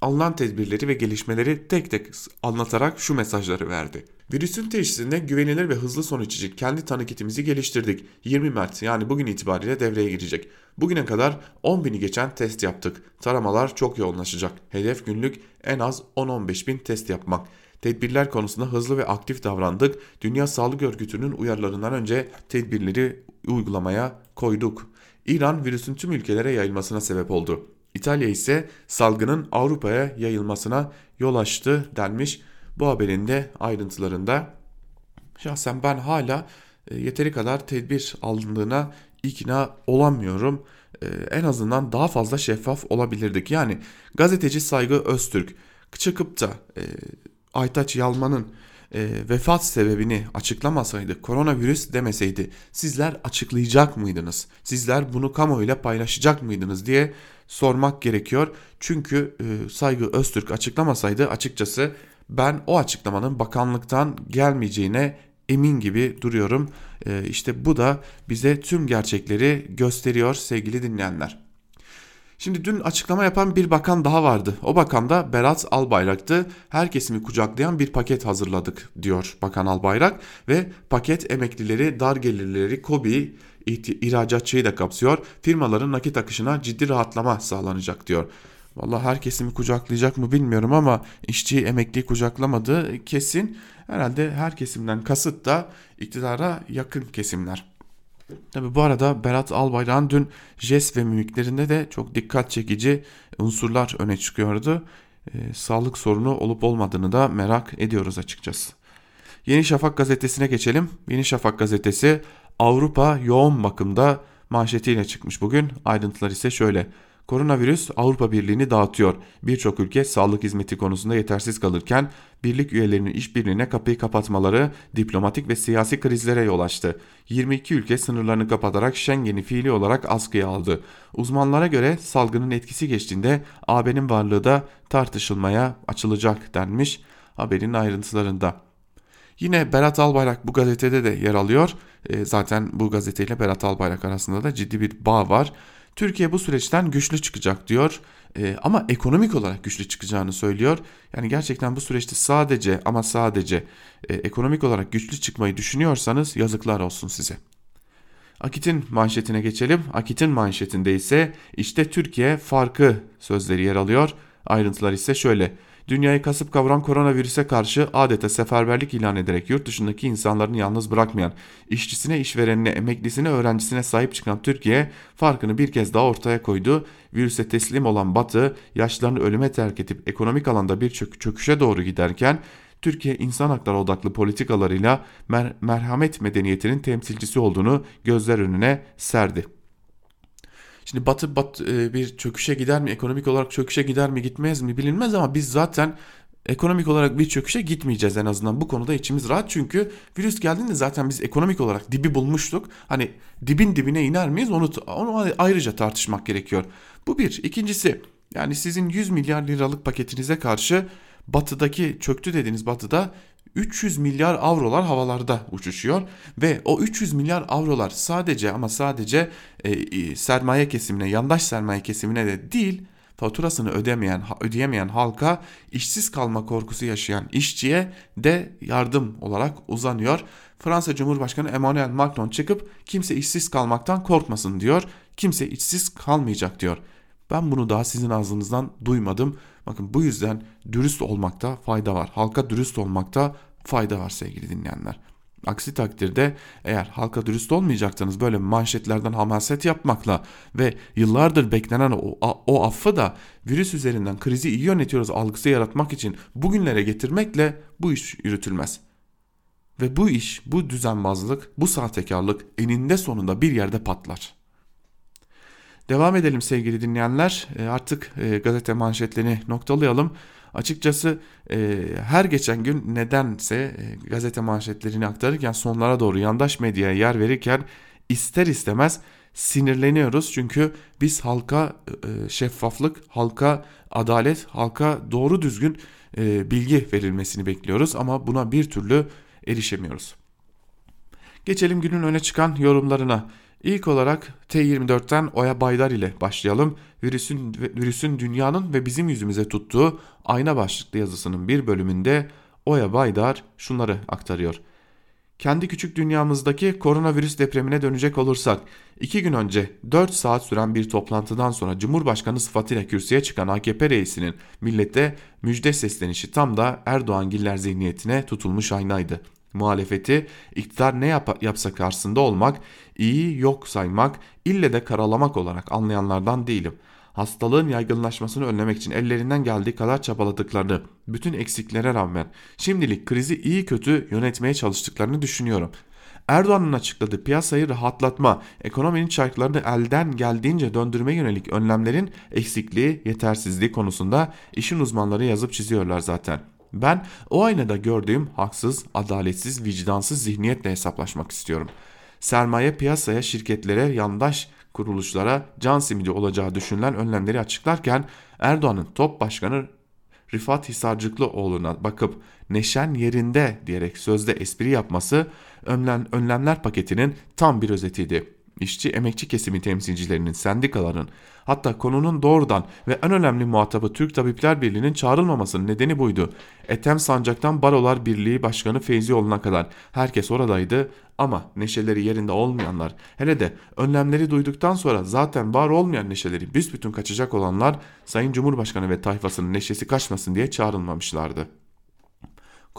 alınan tedbirleri ve gelişmeleri tek tek anlatarak şu mesajları verdi. Virüsün teşhisinde güvenilir ve hızlı sonuç için kendi tanı kitimizi geliştirdik. 20 Mart yani bugün itibariyle devreye girecek. Bugüne kadar 10 bini geçen test yaptık. Taramalar çok yoğunlaşacak. Hedef günlük en az 10-15 bin test yapmak. Tedbirler konusunda hızlı ve aktif davrandık. Dünya Sağlık Örgütü'nün uyarılarından önce tedbirleri uygulamaya koyduk. İran virüsün tüm ülkelere yayılmasına sebep oldu. İtalya ise salgının Avrupa'ya yayılmasına yol açtı denmiş bu haberin de ayrıntılarında. Şahsen ben hala e, yeteri kadar tedbir alındığına ikna olamıyorum. E, en azından daha fazla şeffaf olabilirdik. Yani gazeteci Saygı Öztürk çıkıp da e, Aytaç Yalman'ın vefat sebebini açıklamasaydı, koronavirüs demeseydi sizler açıklayacak mıydınız? Sizler bunu kamuoyuyla paylaşacak mıydınız diye sormak gerekiyor. Çünkü e, Saygı Öztürk açıklamasaydı açıkçası ben o açıklamanın bakanlıktan gelmeyeceğine emin gibi duruyorum. E, işte bu da bize tüm gerçekleri gösteriyor sevgili dinleyenler. Şimdi dün açıklama yapan bir bakan daha vardı. O bakan da Berat Albayrak'tı. Her kesimi kucaklayan bir paket hazırladık diyor Bakan Albayrak ve paket emeklileri, dar gelirleri, KOBİ, ihracatçıyı da kapsıyor. Firmaların nakit akışına ciddi rahatlama sağlanacak diyor. Vallahi her kesimi kucaklayacak mı bilmiyorum ama işçi emekliyi kucaklamadı kesin. Herhalde her kesimden kasıt da iktidara yakın kesimler. Tabi bu arada Berat Albayrak'ın dün jest ve mimiklerinde de çok dikkat çekici unsurlar öne çıkıyordu. E, sağlık sorunu olup olmadığını da merak ediyoruz açıkçası. Yeni Şafak gazetesine geçelim. Yeni Şafak gazetesi Avrupa yoğun bakımda manşetiyle çıkmış bugün. Ayrıntılar ise şöyle. Koronavirüs Avrupa Birliği'ni dağıtıyor. Birçok ülke sağlık hizmeti konusunda yetersiz kalırken birlik üyelerinin işbirliğine kapıyı kapatmaları diplomatik ve siyasi krizlere yol açtı. 22 ülke sınırlarını kapatarak Schengen'i fiili olarak askıya aldı. Uzmanlara göre salgının etkisi geçtiğinde AB'nin varlığı da tartışılmaya açılacak denmiş haberin ayrıntılarında. Yine Berat Albayrak bu gazetede de yer alıyor. E, zaten bu gazeteyle Berat Albayrak arasında da ciddi bir bağ var. Türkiye bu süreçten güçlü çıkacak diyor e, ama ekonomik olarak güçlü çıkacağını söylüyor. Yani gerçekten bu süreçte sadece ama sadece e, ekonomik olarak güçlü çıkmayı düşünüyorsanız yazıklar olsun size. Akit'in manşetine geçelim. Akit'in manşetinde ise işte Türkiye farkı sözleri yer alıyor. Ayrıntılar ise şöyle. Dünyayı kasıp kavuran koronavirüse karşı adeta seferberlik ilan ederek yurt dışındaki insanlarını yalnız bırakmayan, işçisine, işverenine, emeklisine, öğrencisine sahip çıkan Türkiye farkını bir kez daha ortaya koydu. Virüse teslim olan Batı, yaşlarını ölüme terk edip ekonomik alanda bir çök çöküşe doğru giderken Türkiye insan hakları odaklı politikalarıyla mer merhamet medeniyetinin temsilcisi olduğunu gözler önüne serdi. Şimdi Batı bat, e, bir çöküşe gider mi, ekonomik olarak çöküşe gider mi, gitmez mi bilinmez ama biz zaten ekonomik olarak bir çöküşe gitmeyeceğiz en azından bu konuda içimiz rahat çünkü virüs geldiğinde zaten biz ekonomik olarak dibi bulmuştuk. Hani dibin dibine iner miyiz onu, onu ayrıca tartışmak gerekiyor. Bu bir. İkincisi yani sizin 100 milyar liralık paketinize karşı batıdaki çöktü dediğiniz batıda 300 milyar avrolar havalarda uçuşuyor ve o 300 milyar avrolar sadece ama sadece e, sermaye kesimine, yandaş sermaye kesimine de değil faturasını ödemeyen, ödeyemeyen halka işsiz kalma korkusu yaşayan işçiye de yardım olarak uzanıyor. Fransa Cumhurbaşkanı Emmanuel Macron çıkıp kimse işsiz kalmaktan korkmasın diyor. Kimse işsiz kalmayacak diyor. Ben bunu daha sizin ağzınızdan duymadım. Bakın bu yüzden dürüst olmakta fayda var. Halka dürüst olmakta fayda var sevgili dinleyenler. Aksi takdirde eğer halka dürüst olmayacaksanız böyle manşetlerden hamaset yapmakla ve yıllardır beklenen o, o affı da virüs üzerinden krizi iyi yönetiyoruz algısı yaratmak için bugünlere getirmekle bu iş yürütülmez. Ve bu iş, bu düzenbazlık, bu sahtekarlık eninde sonunda bir yerde patlar. Devam edelim sevgili dinleyenler. E, artık e, gazete manşetlerini noktalayalım. Açıkçası e, her geçen gün nedense e, gazete manşetlerini aktarırken sonlara doğru yandaş medyaya yer verirken ister istemez sinirleniyoruz. Çünkü biz halka e, şeffaflık, halka adalet, halka doğru düzgün e, bilgi verilmesini bekliyoruz ama buna bir türlü erişemiyoruz. Geçelim günün öne çıkan yorumlarına. İlk olarak T24'ten Oya Baydar ile başlayalım. Virüsün, virüsün dünyanın ve bizim yüzümüze tuttuğu ayna başlıklı yazısının bir bölümünde Oya Baydar şunları aktarıyor. Kendi küçük dünyamızdaki koronavirüs depremine dönecek olursak, iki gün önce 4 saat süren bir toplantıdan sonra Cumhurbaşkanı sıfatıyla kürsüye çıkan AKP reisinin millete müjde seslenişi tam da Erdoğan Giller zihniyetine tutulmuş aynaydı. Muhalefeti iktidar ne yap yapsa karşısında olmak, iyi yok saymak, ille de karalamak olarak anlayanlardan değilim. Hastalığın yaygınlaşmasını önlemek için ellerinden geldiği kadar çabaladıklarını, bütün eksiklere rağmen şimdilik krizi iyi kötü yönetmeye çalıştıklarını düşünüyorum. Erdoğan'ın açıkladığı piyasayı rahatlatma, ekonominin çarklarını elden geldiğince döndürme yönelik önlemlerin eksikliği, yetersizliği konusunda işin uzmanları yazıp çiziyorlar zaten. Ben o aynada gördüğüm haksız, adaletsiz, vicdansız zihniyetle hesaplaşmak istiyorum. Sermaye piyasaya, şirketlere, yandaş kuruluşlara can simidi olacağı düşünülen önlemleri açıklarken Erdoğan'ın top başkanı Rifat Hisarcıklıoğlu'na bakıp neşen yerinde diyerek sözde espri yapması önlemler paketinin tam bir özetiydi işçi emekçi kesimi temsilcilerinin, sendikaların hatta konunun doğrudan ve en önemli muhatabı Türk Tabipler Birliği'nin çağrılmamasının nedeni buydu. Etem Sancak'tan Barolar Birliği Başkanı Feyzioğlu'na kadar herkes oradaydı ama neşeleri yerinde olmayanlar hele de önlemleri duyduktan sonra zaten var olmayan neşeleri büsbütün kaçacak olanlar Sayın Cumhurbaşkanı ve tayfasının neşesi kaçmasın diye çağrılmamışlardı.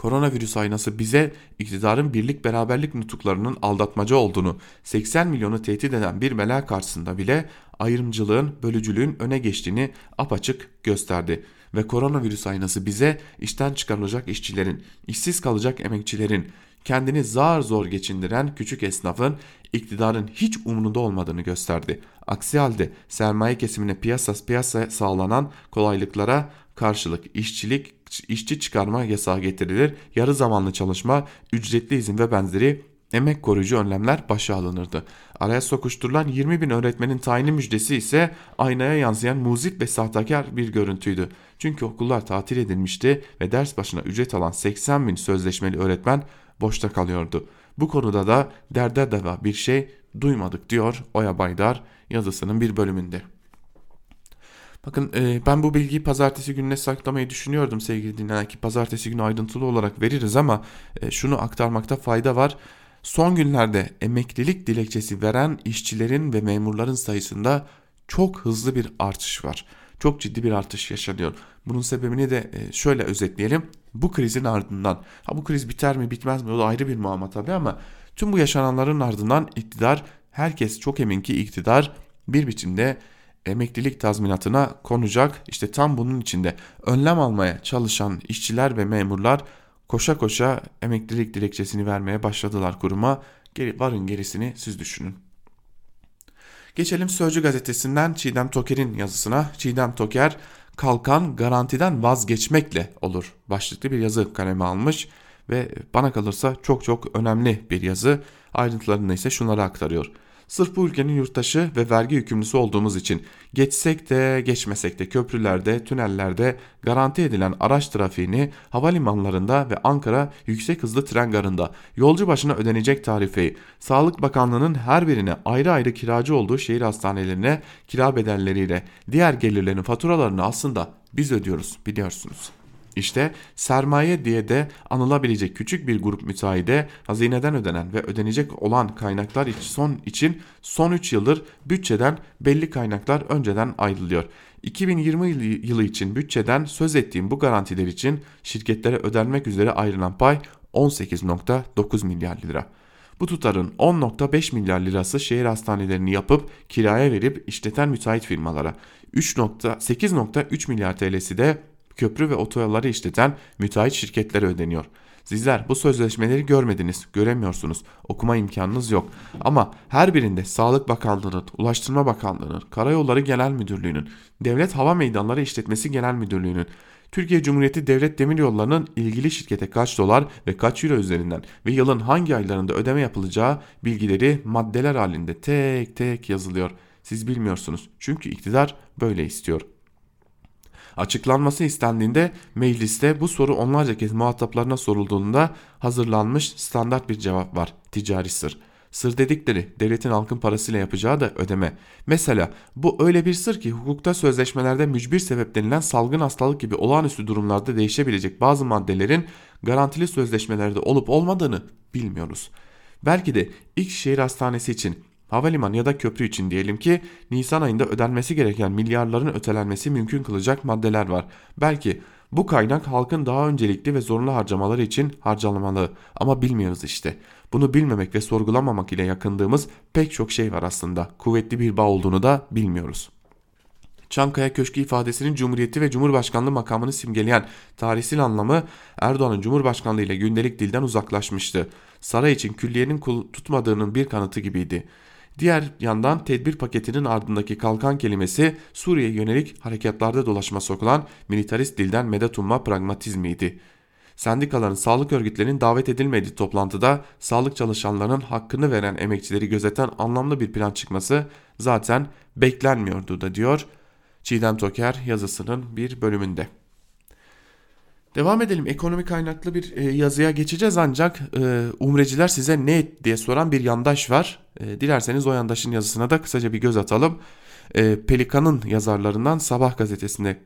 Koronavirüs aynası bize iktidarın birlik beraberlik nutuklarının aldatmaca olduğunu, 80 milyonu tehdit eden bir bela karşısında bile ayrımcılığın, bölücülüğün öne geçtiğini apaçık gösterdi. Ve koronavirüs aynası bize işten çıkarılacak işçilerin, işsiz kalacak emekçilerin, kendini zar zor geçindiren küçük esnafın iktidarın hiç umurunda olmadığını gösterdi. Aksi halde sermaye kesimine piyasa piyasa sağlanan kolaylıklara karşılık işçilik işçi çıkarma yasağı getirilir, yarı zamanlı çalışma, ücretli izin ve benzeri emek koruyucu önlemler başa alınırdı. Araya sokuşturulan 20 bin öğretmenin tayini müjdesi ise aynaya yansıyan muzip ve sahtekar bir görüntüydü. Çünkü okullar tatil edilmişti ve ders başına ücret alan 80 bin sözleşmeli öğretmen boşta kalıyordu. Bu konuda da derde deva bir şey duymadık diyor Oya Baydar yazısının bir bölümünde. Bakın e, ben bu bilgiyi pazartesi gününe saklamayı düşünüyordum sevgili dinleyen ki pazartesi günü ayrıntılı olarak veririz ama e, şunu aktarmakta fayda var. Son günlerde emeklilik dilekçesi veren işçilerin ve memurların sayısında çok hızlı bir artış var. Çok ciddi bir artış yaşanıyor. Bunun sebebini de e, şöyle özetleyelim. Bu krizin ardından, ha bu kriz biter mi bitmez mi o da ayrı bir muamma tabii ama tüm bu yaşananların ardından iktidar, herkes çok emin ki iktidar bir biçimde emeklilik tazminatına konacak. İşte tam bunun içinde önlem almaya çalışan işçiler ve memurlar koşa koşa emeklilik dilekçesini vermeye başladılar kuruma. Geri, varın gerisini siz düşünün. Geçelim Sözcü gazetesinden Çiğdem Toker'in yazısına. Çiğdem Toker kalkan garantiden vazgeçmekle olur. Başlıklı bir yazı kaleme almış ve bana kalırsa çok çok önemli bir yazı. Ayrıntılarını ise şunları aktarıyor. Sırf bu ülkenin yurttaşı ve vergi yükümlüsü olduğumuz için geçsek de geçmesek de köprülerde, tünellerde garanti edilen araç trafiğini havalimanlarında ve Ankara yüksek hızlı tren garında yolcu başına ödenecek tarifeyi, Sağlık Bakanlığı'nın her birine ayrı ayrı kiracı olduğu şehir hastanelerine kira bedelleriyle diğer gelirlerin faturalarını aslında biz ödüyoruz biliyorsunuz. İşte sermaye diye de anılabilecek küçük bir grup müteahhide hazineden ödenen ve ödenecek olan kaynaklar son, için son 3 yıldır bütçeden belli kaynaklar önceden ayrılıyor. 2020 yılı için bütçeden söz ettiğim bu garantiler için şirketlere ödenmek üzere ayrılan pay 18.9 milyar lira. Bu tutarın 10.5 milyar lirası şehir hastanelerini yapıp kiraya verip işleten müteahhit firmalara, 3.8.3 milyar TL'si de köprü ve otoyolları işleten müteahhit şirketlere ödeniyor. Sizler bu sözleşmeleri görmediniz, göremiyorsunuz, okuma imkanınız yok. Ama her birinde Sağlık Bakanlığı'nın, Ulaştırma Bakanlığı'nın, Karayolları Genel Müdürlüğü'nün, Devlet Hava Meydanları İşletmesi Genel Müdürlüğü'nün, Türkiye Cumhuriyeti Devlet Demiryolları'nın ilgili şirkete kaç dolar ve kaç euro üzerinden ve yılın hangi aylarında ödeme yapılacağı bilgileri maddeler halinde tek tek yazılıyor. Siz bilmiyorsunuz çünkü iktidar böyle istiyor. Açıklanması istendiğinde mecliste bu soru onlarca kez muhataplarına sorulduğunda hazırlanmış standart bir cevap var. Ticari sır. Sır dedikleri devletin halkın parasıyla yapacağı da ödeme. Mesela bu öyle bir sır ki hukukta sözleşmelerde mücbir sebep denilen salgın hastalık gibi olağanüstü durumlarda değişebilecek bazı maddelerin garantili sözleşmelerde olup olmadığını bilmiyoruz. Belki de ilk şehir hastanesi için Havalimanı ya da köprü için diyelim ki Nisan ayında ödenmesi gereken milyarların ötelenmesi mümkün kılacak maddeler var. Belki bu kaynak halkın daha öncelikli ve zorunlu harcamaları için harcanmalı ama bilmiyoruz işte. Bunu bilmemek ve sorgulamamak ile yakındığımız pek çok şey var aslında. Kuvvetli bir bağ olduğunu da bilmiyoruz. Çankaya Köşkü ifadesinin Cumhuriyeti ve Cumhurbaşkanlığı makamını simgeleyen tarihsel anlamı Erdoğan'ın Cumhurbaşkanlığı ile gündelik dilden uzaklaşmıştı. Saray için külliyenin tutmadığının bir kanıtı gibiydi. Diğer yandan tedbir paketinin ardındaki kalkan kelimesi Suriye yönelik harekatlarda dolaşma sokulan militarist dilden medet umma pragmatizmiydi. Sendikaların sağlık örgütlerinin davet edilmediği toplantıda sağlık çalışanlarının hakkını veren emekçileri gözeten anlamlı bir plan çıkması zaten beklenmiyordu da diyor Çiğdem Toker yazısının bir bölümünde. Devam edelim. Ekonomi kaynaklı bir e, yazıya geçeceğiz ancak e, umreciler size ne et diye soran bir yandaş var. E, dilerseniz o yandaşın yazısına da kısaca bir göz atalım. Pelikan'ın yazarlarından Sabah gazetesinde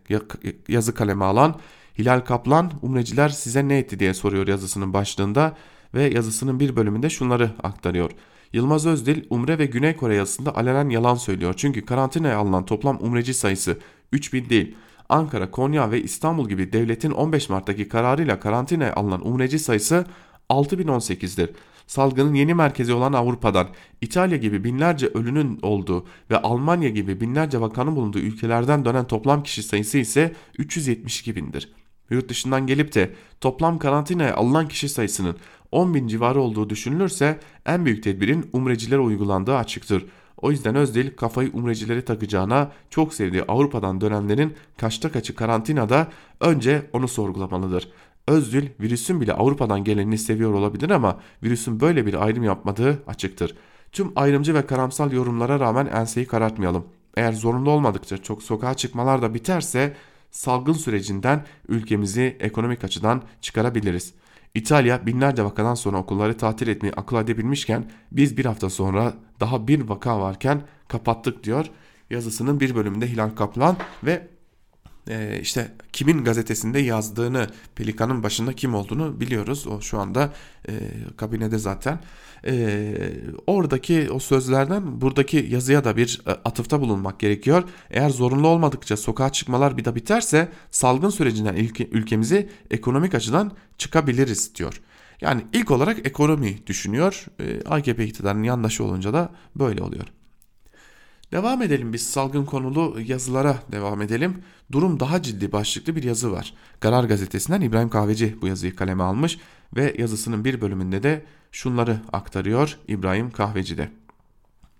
yazı kaleme alan Hilal Kaplan umreciler size ne etti diye soruyor yazısının başlığında ve yazısının bir bölümünde şunları aktarıyor. Yılmaz Özdil Umre ve Güney Kore yazısında alenen yalan söylüyor. Çünkü karantinaya alınan toplam umreci sayısı 3000 değil Ankara, Konya ve İstanbul gibi devletin 15 Mart'taki kararıyla karantinaya alınan umreci sayısı 6018'dir. Salgının yeni merkezi olan Avrupa'dan İtalya gibi binlerce ölünün olduğu ve Almanya gibi binlerce vakanın bulunduğu ülkelerden dönen toplam kişi sayısı ise 372 bindir. Yurt dışından gelip de toplam karantinaya alınan kişi sayısının 10 bin civarı olduğu düşünülürse en büyük tedbirin umrecilere uygulandığı açıktır. O yüzden Özdil kafayı umrecilere takacağına çok sevdiği Avrupa'dan dönenlerin kaçta kaçı karantinada önce onu sorgulamalıdır. Özdil virüsün bile Avrupa'dan gelenini seviyor olabilir ama virüsün böyle bir ayrım yapmadığı açıktır. Tüm ayrımcı ve karamsal yorumlara rağmen enseyi karartmayalım. Eğer zorunlu olmadıkça çok sokağa çıkmalar da biterse salgın sürecinden ülkemizi ekonomik açıdan çıkarabiliriz. İtalya binlerce vakadan sonra okulları tatil etmeyi akıl edebilmişken biz bir hafta sonra daha bir vaka varken kapattık diyor. Yazısının bir bölümünde Hilal Kaplan ve e, işte kimin gazetesinde yazdığını Pelikan'ın başında kim olduğunu biliyoruz. O şu anda e, kabinede zaten. E, oradaki o sözlerden buradaki yazıya da bir e, atıfta bulunmak gerekiyor. Eğer zorunlu olmadıkça sokağa çıkmalar bir de biterse salgın sürecinden ülke, ülkemizi ekonomik açıdan çıkabiliriz diyor. Yani ilk olarak ekonomi düşünüyor. E, AKP iktidarının yandaşı olunca da böyle oluyor. Devam edelim biz salgın konulu yazılara devam edelim. Durum daha ciddi başlıklı bir yazı var. Karar gazetesinden İbrahim Kahveci bu yazıyı kaleme almış ve yazısının bir bölümünde de şunları aktarıyor İbrahim Kahveci de.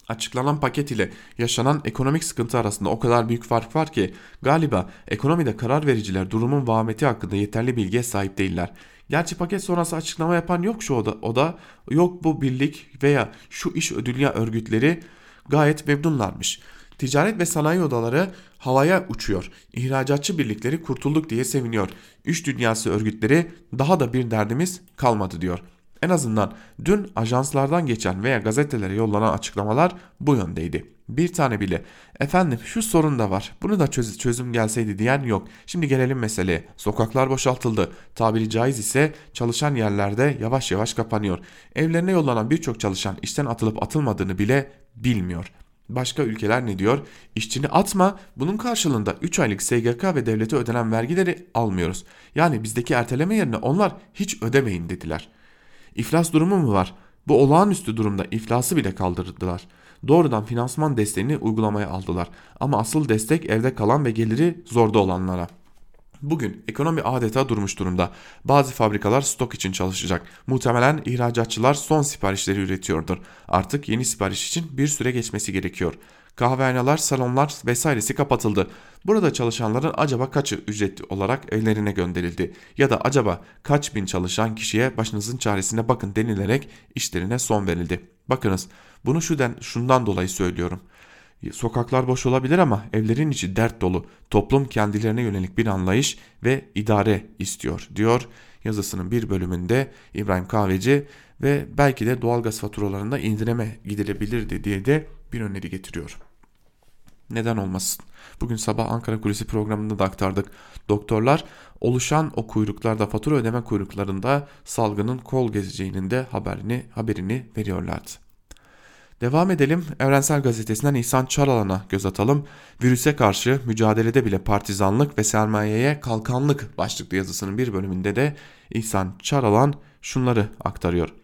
Açıklanan paket ile yaşanan ekonomik sıkıntı arasında o kadar büyük fark var ki galiba ekonomide karar vericiler durumun vahmeti hakkında yeterli bilgiye sahip değiller. Gerçi paket sonrası açıklama yapan yok şu oda, oda yok bu birlik veya şu iş ödülya örgütleri gayet memnunlarmış. Ticaret ve sanayi odaları havaya uçuyor. İhracatçı birlikleri kurtulduk diye seviniyor. Üç dünyası örgütleri daha da bir derdimiz kalmadı diyor. En azından dün ajanslardan geçen veya gazetelere yollanan açıklamalar bu yöndeydi. Bir tane bile efendim şu sorun da var bunu da çöz çözüm gelseydi diyen yok. Şimdi gelelim meseleye. Sokaklar boşaltıldı. Tabiri caiz ise çalışan yerlerde yavaş yavaş kapanıyor. Evlerine yollanan birçok çalışan işten atılıp atılmadığını bile bilmiyor. Başka ülkeler ne diyor? İşçini atma bunun karşılığında 3 aylık SGK ve devlete ödenen vergileri almıyoruz. Yani bizdeki erteleme yerine onlar hiç ödemeyin dediler. İflas durumu mu var? Bu olağanüstü durumda iflası bile kaldırdılar. Doğrudan finansman desteğini uygulamaya aldılar. Ama asıl destek evde kalan ve geliri zorda olanlara. Bugün ekonomi adeta durmuş durumda. Bazı fabrikalar stok için çalışacak. Muhtemelen ihracatçılar son siparişleri üretiyordur. Artık yeni sipariş için bir süre geçmesi gerekiyor. Kahvehaneler, salonlar vesairesi kapatıldı. Burada çalışanların acaba kaçı ücretli olarak evlerine gönderildi? Ya da acaba kaç bin çalışan kişiye başınızın çaresine bakın denilerek işlerine son verildi? Bakınız bunu şudan, şundan dolayı söylüyorum. Sokaklar boş olabilir ama evlerin içi dert dolu. Toplum kendilerine yönelik bir anlayış ve idare istiyor diyor yazısının bir bölümünde İbrahim Kahveci ve belki de doğalgaz faturalarında indireme gidilebilirdi diye de bir öneri getiriyor. Neden olmasın? Bugün sabah Ankara Kulisi programında da aktardık. Doktorlar oluşan o kuyruklarda fatura ödeme kuyruklarında salgının kol gezeceğinin de haberini, haberini veriyorlardı. Devam edelim. Evrensel Gazetesi'nden İhsan Çaralan'a göz atalım. Virüse karşı mücadelede bile partizanlık ve sermayeye kalkanlık başlıklı yazısının bir bölümünde de İhsan Çaralan şunları aktarıyor.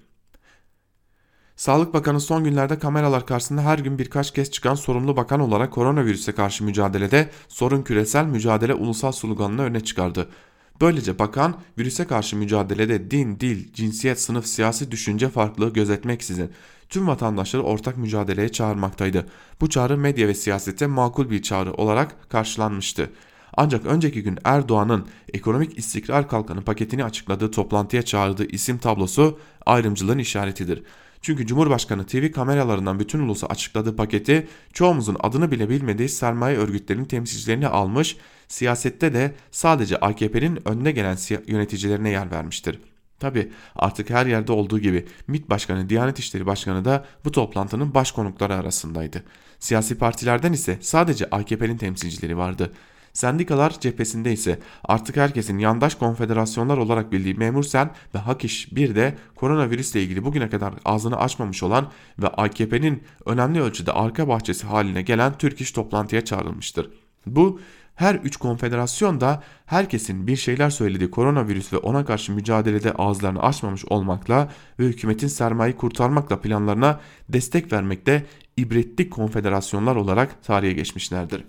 Sağlık Bakanı son günlerde kameralar karşısında her gün birkaç kez çıkan sorumlu bakan olarak koronavirüse karşı mücadelede sorun küresel mücadele ulusal sloganını öne çıkardı. Böylece bakan virüse karşı mücadelede din, dil, cinsiyet, sınıf, siyasi düşünce farklılığı gözetmeksizin tüm vatandaşları ortak mücadeleye çağırmaktaydı. Bu çağrı medya ve siyasette makul bir çağrı olarak karşılanmıştı. Ancak önceki gün Erdoğan'ın ekonomik istikrar kalkanı paketini açıkladığı toplantıya çağırdığı isim tablosu ayrımcılığın işaretidir. Çünkü Cumhurbaşkanı TV kameralarından bütün ulusu açıkladığı paketi çoğumuzun adını bile bilmediği sermaye örgütlerinin temsilcilerini almış, siyasette de sadece AKP'nin önüne gelen yöneticilerine yer vermiştir. Tabi artık her yerde olduğu gibi MİT Başkanı, Diyanet İşleri Başkanı da bu toplantının baş konukları arasındaydı. Siyasi partilerden ise sadece AKP'nin temsilcileri vardı. Sendikalar cephesinde ise artık herkesin yandaş konfederasyonlar olarak bildiği Memur Sen ve Hak İş bir de koronavirüsle ilgili bugüne kadar ağzını açmamış olan ve AKP'nin önemli ölçüde arka bahçesi haline gelen Türk İş toplantıya çağrılmıştır. Bu her üç konfederasyon da herkesin bir şeyler söylediği koronavirüs ve ona karşı mücadelede ağızlarını açmamış olmakla ve hükümetin sermayeyi kurtarmakla planlarına destek vermekte ibretlik konfederasyonlar olarak tarihe geçmişlerdir.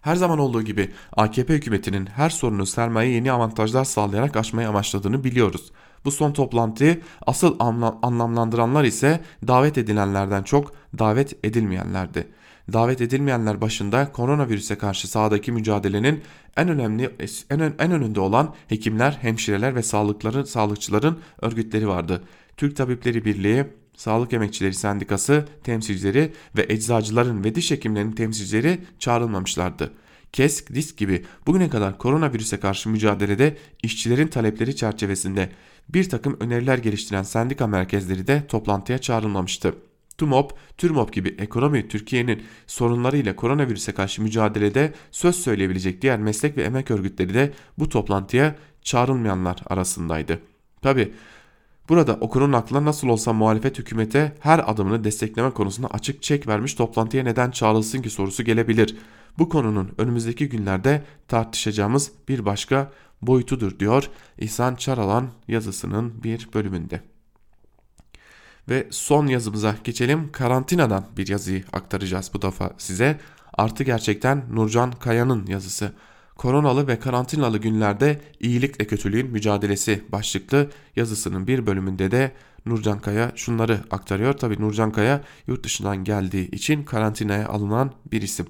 Her zaman olduğu gibi AKP hükümetinin her sorunu sermaye yeni avantajlar sağlayarak aşmayı amaçladığını biliyoruz. Bu son toplantıyı asıl anlamlandıranlar ise davet edilenlerden çok davet edilmeyenlerdi. Davet edilmeyenler başında koronavirüse karşı sahadaki mücadelenin en önemli en, en önünde olan hekimler, hemşireler ve sağlıkları, sağlıkçıların örgütleri vardı. Türk Tabipleri Birliği, Sağlık Emekçileri Sendikası temsilcileri ve eczacıların ve diş hekimlerinin temsilcileri çağrılmamışlardı. KESK, DİSK gibi bugüne kadar koronavirüse karşı mücadelede işçilerin talepleri çerçevesinde bir takım öneriler geliştiren sendika merkezleri de toplantıya çağrılmamıştı. TUMOP, TÜRMOP gibi ekonomi Türkiye'nin sorunlarıyla koronavirüse karşı mücadelede söz söyleyebilecek diğer meslek ve emek örgütleri de bu toplantıya çağrılmayanlar arasındaydı. Tabi burada okurun aklına nasıl olsa muhalefet hükümete her adımını destekleme konusunda açık çek vermiş toplantıya neden çağrılsın ki sorusu gelebilir. Bu konunun önümüzdeki günlerde tartışacağımız bir başka boyutudur diyor İhsan Çaralan yazısının bir bölümünde. Ve son yazımıza geçelim. Karantinadan bir yazıyı aktaracağız bu defa size. Artı gerçekten Nurcan Kaya'nın yazısı. Koronalı ve karantinalı günlerde iyilikle kötülüğün mücadelesi başlıklı yazısının bir bölümünde de Nurcan Kaya şunları aktarıyor. Tabi Nurcan Kaya yurt dışından geldiği için karantinaya alınan bir isim.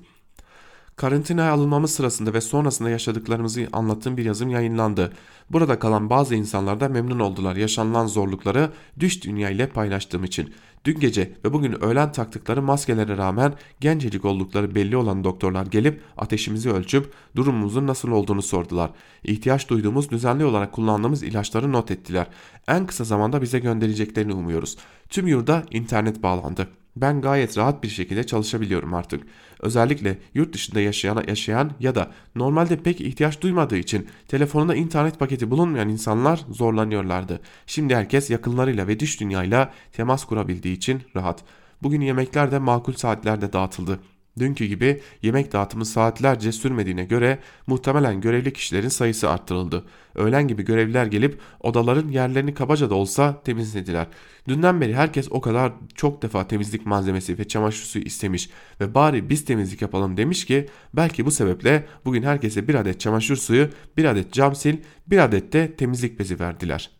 Karantinaya alınmamız sırasında ve sonrasında yaşadıklarımızı anlattığım bir yazım yayınlandı. Burada kalan bazı insanlar da memnun oldular yaşanılan zorlukları düş dünya ile paylaştığım için. Dün gece ve bugün öğlen taktıkları maskelere rağmen gencecik oldukları belli olan doktorlar gelip ateşimizi ölçüp durumumuzun nasıl olduğunu sordular. İhtiyaç duyduğumuz düzenli olarak kullandığımız ilaçları not ettiler. En kısa zamanda bize göndereceklerini umuyoruz. Tüm yurda internet bağlandı. Ben gayet rahat bir şekilde çalışabiliyorum artık. Özellikle yurt dışında yaşayan, yaşayan ya da normalde pek ihtiyaç duymadığı için telefonunda internet paketi bulunmayan insanlar zorlanıyorlardı. Şimdi herkes yakınlarıyla ve dış dünyayla temas kurabildiği için rahat. Bugün yemekler de makul saatlerde dağıtıldı. Dünkü gibi yemek dağıtımı saatlerce sürmediğine göre muhtemelen görevli kişilerin sayısı arttırıldı. Öğlen gibi görevliler gelip odaların yerlerini kabaca da olsa temizlediler. Dünden beri herkes o kadar çok defa temizlik malzemesi ve çamaşır suyu istemiş ve bari biz temizlik yapalım demiş ki belki bu sebeple bugün herkese bir adet çamaşır suyu, bir adet cam sil, bir adet de temizlik bezi verdiler.''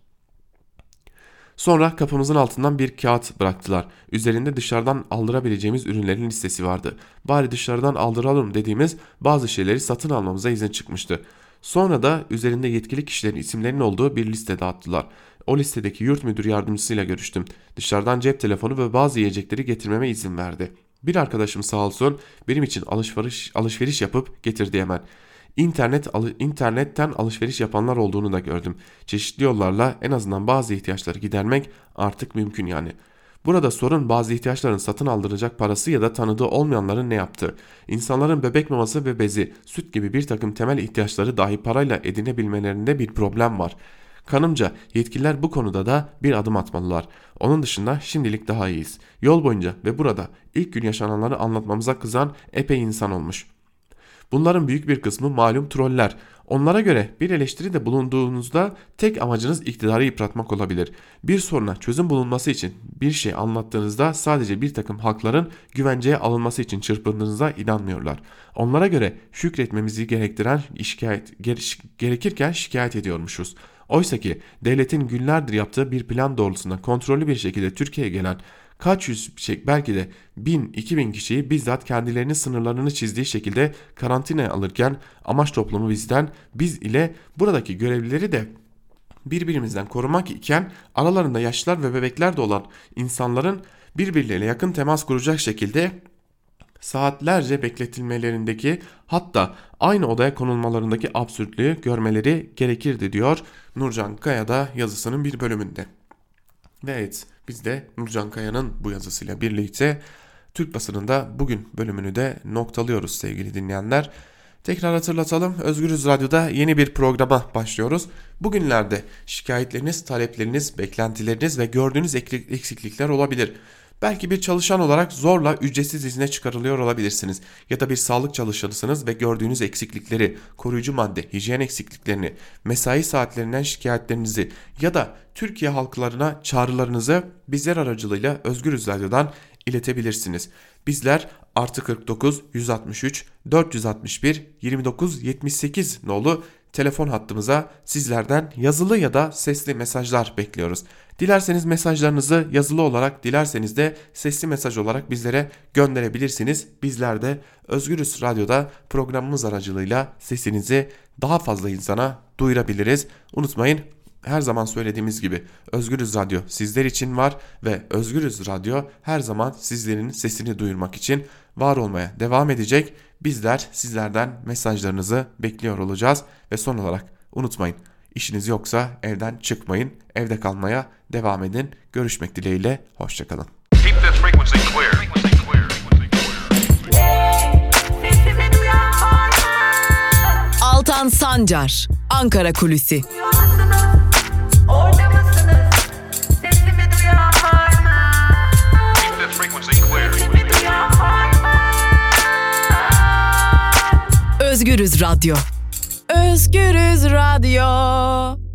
Sonra kapımızın altından bir kağıt bıraktılar. Üzerinde dışarıdan aldırabileceğimiz ürünlerin listesi vardı. Bari dışarıdan aldıralım dediğimiz bazı şeyleri satın almamıza izin çıkmıştı. Sonra da üzerinde yetkili kişilerin isimlerinin olduğu bir liste dağıttılar. O listedeki yurt müdür yardımcısıyla görüştüm. Dışarıdan cep telefonu ve bazı yiyecekleri getirmeme izin verdi. Bir arkadaşım sağ olsun benim için alışveriş, alışveriş yapıp getirdi hemen. İnternet, internetten alışveriş yapanlar olduğunu da gördüm. Çeşitli yollarla en azından bazı ihtiyaçları gidermek artık mümkün yani. Burada sorun bazı ihtiyaçların satın aldıracak parası ya da tanıdığı olmayanların ne yaptığı. İnsanların bebek maması ve bezi, süt gibi bir takım temel ihtiyaçları dahi parayla edinebilmelerinde bir problem var. Kanımca yetkililer bu konuda da bir adım atmalılar. Onun dışında şimdilik daha iyiyiz. Yol boyunca ve burada ilk gün yaşananları anlatmamıza kızan epey insan olmuş. Bunların büyük bir kısmı malum troller. Onlara göre bir eleştiride bulunduğunuzda tek amacınız iktidarı yıpratmak olabilir. Bir soruna çözüm bulunması için bir şey anlattığınızda sadece bir takım halkların güvenceye alınması için çırpındığınıza inanmıyorlar. Onlara göre şükretmemizi gerektiren şikayet, gerekirken şikayet ediyormuşuz. Oysa ki devletin günlerdir yaptığı bir plan doğrultusunda kontrollü bir şekilde Türkiye'ye gelen kaç yüz şey belki de bin iki bin kişiyi bizzat kendilerinin sınırlarını çizdiği şekilde karantinaya alırken amaç toplumu bizden biz ile buradaki görevlileri de birbirimizden korumak iken aralarında yaşlılar ve bebekler de olan insanların birbirleriyle yakın temas kuracak şekilde saatlerce bekletilmelerindeki hatta aynı odaya konulmalarındaki absürtlüğü görmeleri gerekirdi diyor Nurcan Kaya da yazısının bir bölümünde. Ve evet biz de Nurcan Kaya'nın bu yazısıyla birlikte Türk basınında bugün bölümünü de noktalıyoruz sevgili dinleyenler. Tekrar hatırlatalım. Özgürüz Radyo'da yeni bir programa başlıyoruz. Bugünlerde şikayetleriniz, talepleriniz, beklentileriniz ve gördüğünüz eksiklikler olabilir. Belki bir çalışan olarak zorla ücretsiz izne çıkarılıyor olabilirsiniz. Ya da bir sağlık çalışanısınız ve gördüğünüz eksiklikleri, koruyucu madde, hijyen eksikliklerini, mesai saatlerinden şikayetlerinizi ya da Türkiye halklarına çağrılarınızı bizler aracılığıyla Özgür Radyo'dan iletebilirsiniz. Bizler artı 49 163 461 29 78 nolu telefon hattımıza sizlerden yazılı ya da sesli mesajlar bekliyoruz. Dilerseniz mesajlarınızı yazılı olarak, dilerseniz de sesli mesaj olarak bizlere gönderebilirsiniz. Bizler de Özgürüz Radyo'da programımız aracılığıyla sesinizi daha fazla insana duyurabiliriz. Unutmayın her zaman söylediğimiz gibi Özgürüz Radyo sizler için var ve Özgürüz Radyo her zaman sizlerin sesini duyurmak için var olmaya devam edecek. Bizler sizlerden mesajlarınızı bekliyor olacağız ve son olarak unutmayın işiniz yoksa evden çıkmayın, evde kalmaya devam edin. Görüşmek dileğiyle, hoşçakalın. Altan Sancar, Ankara Kulüsi. Özgürüz Radyo. Özgürüz Radyo.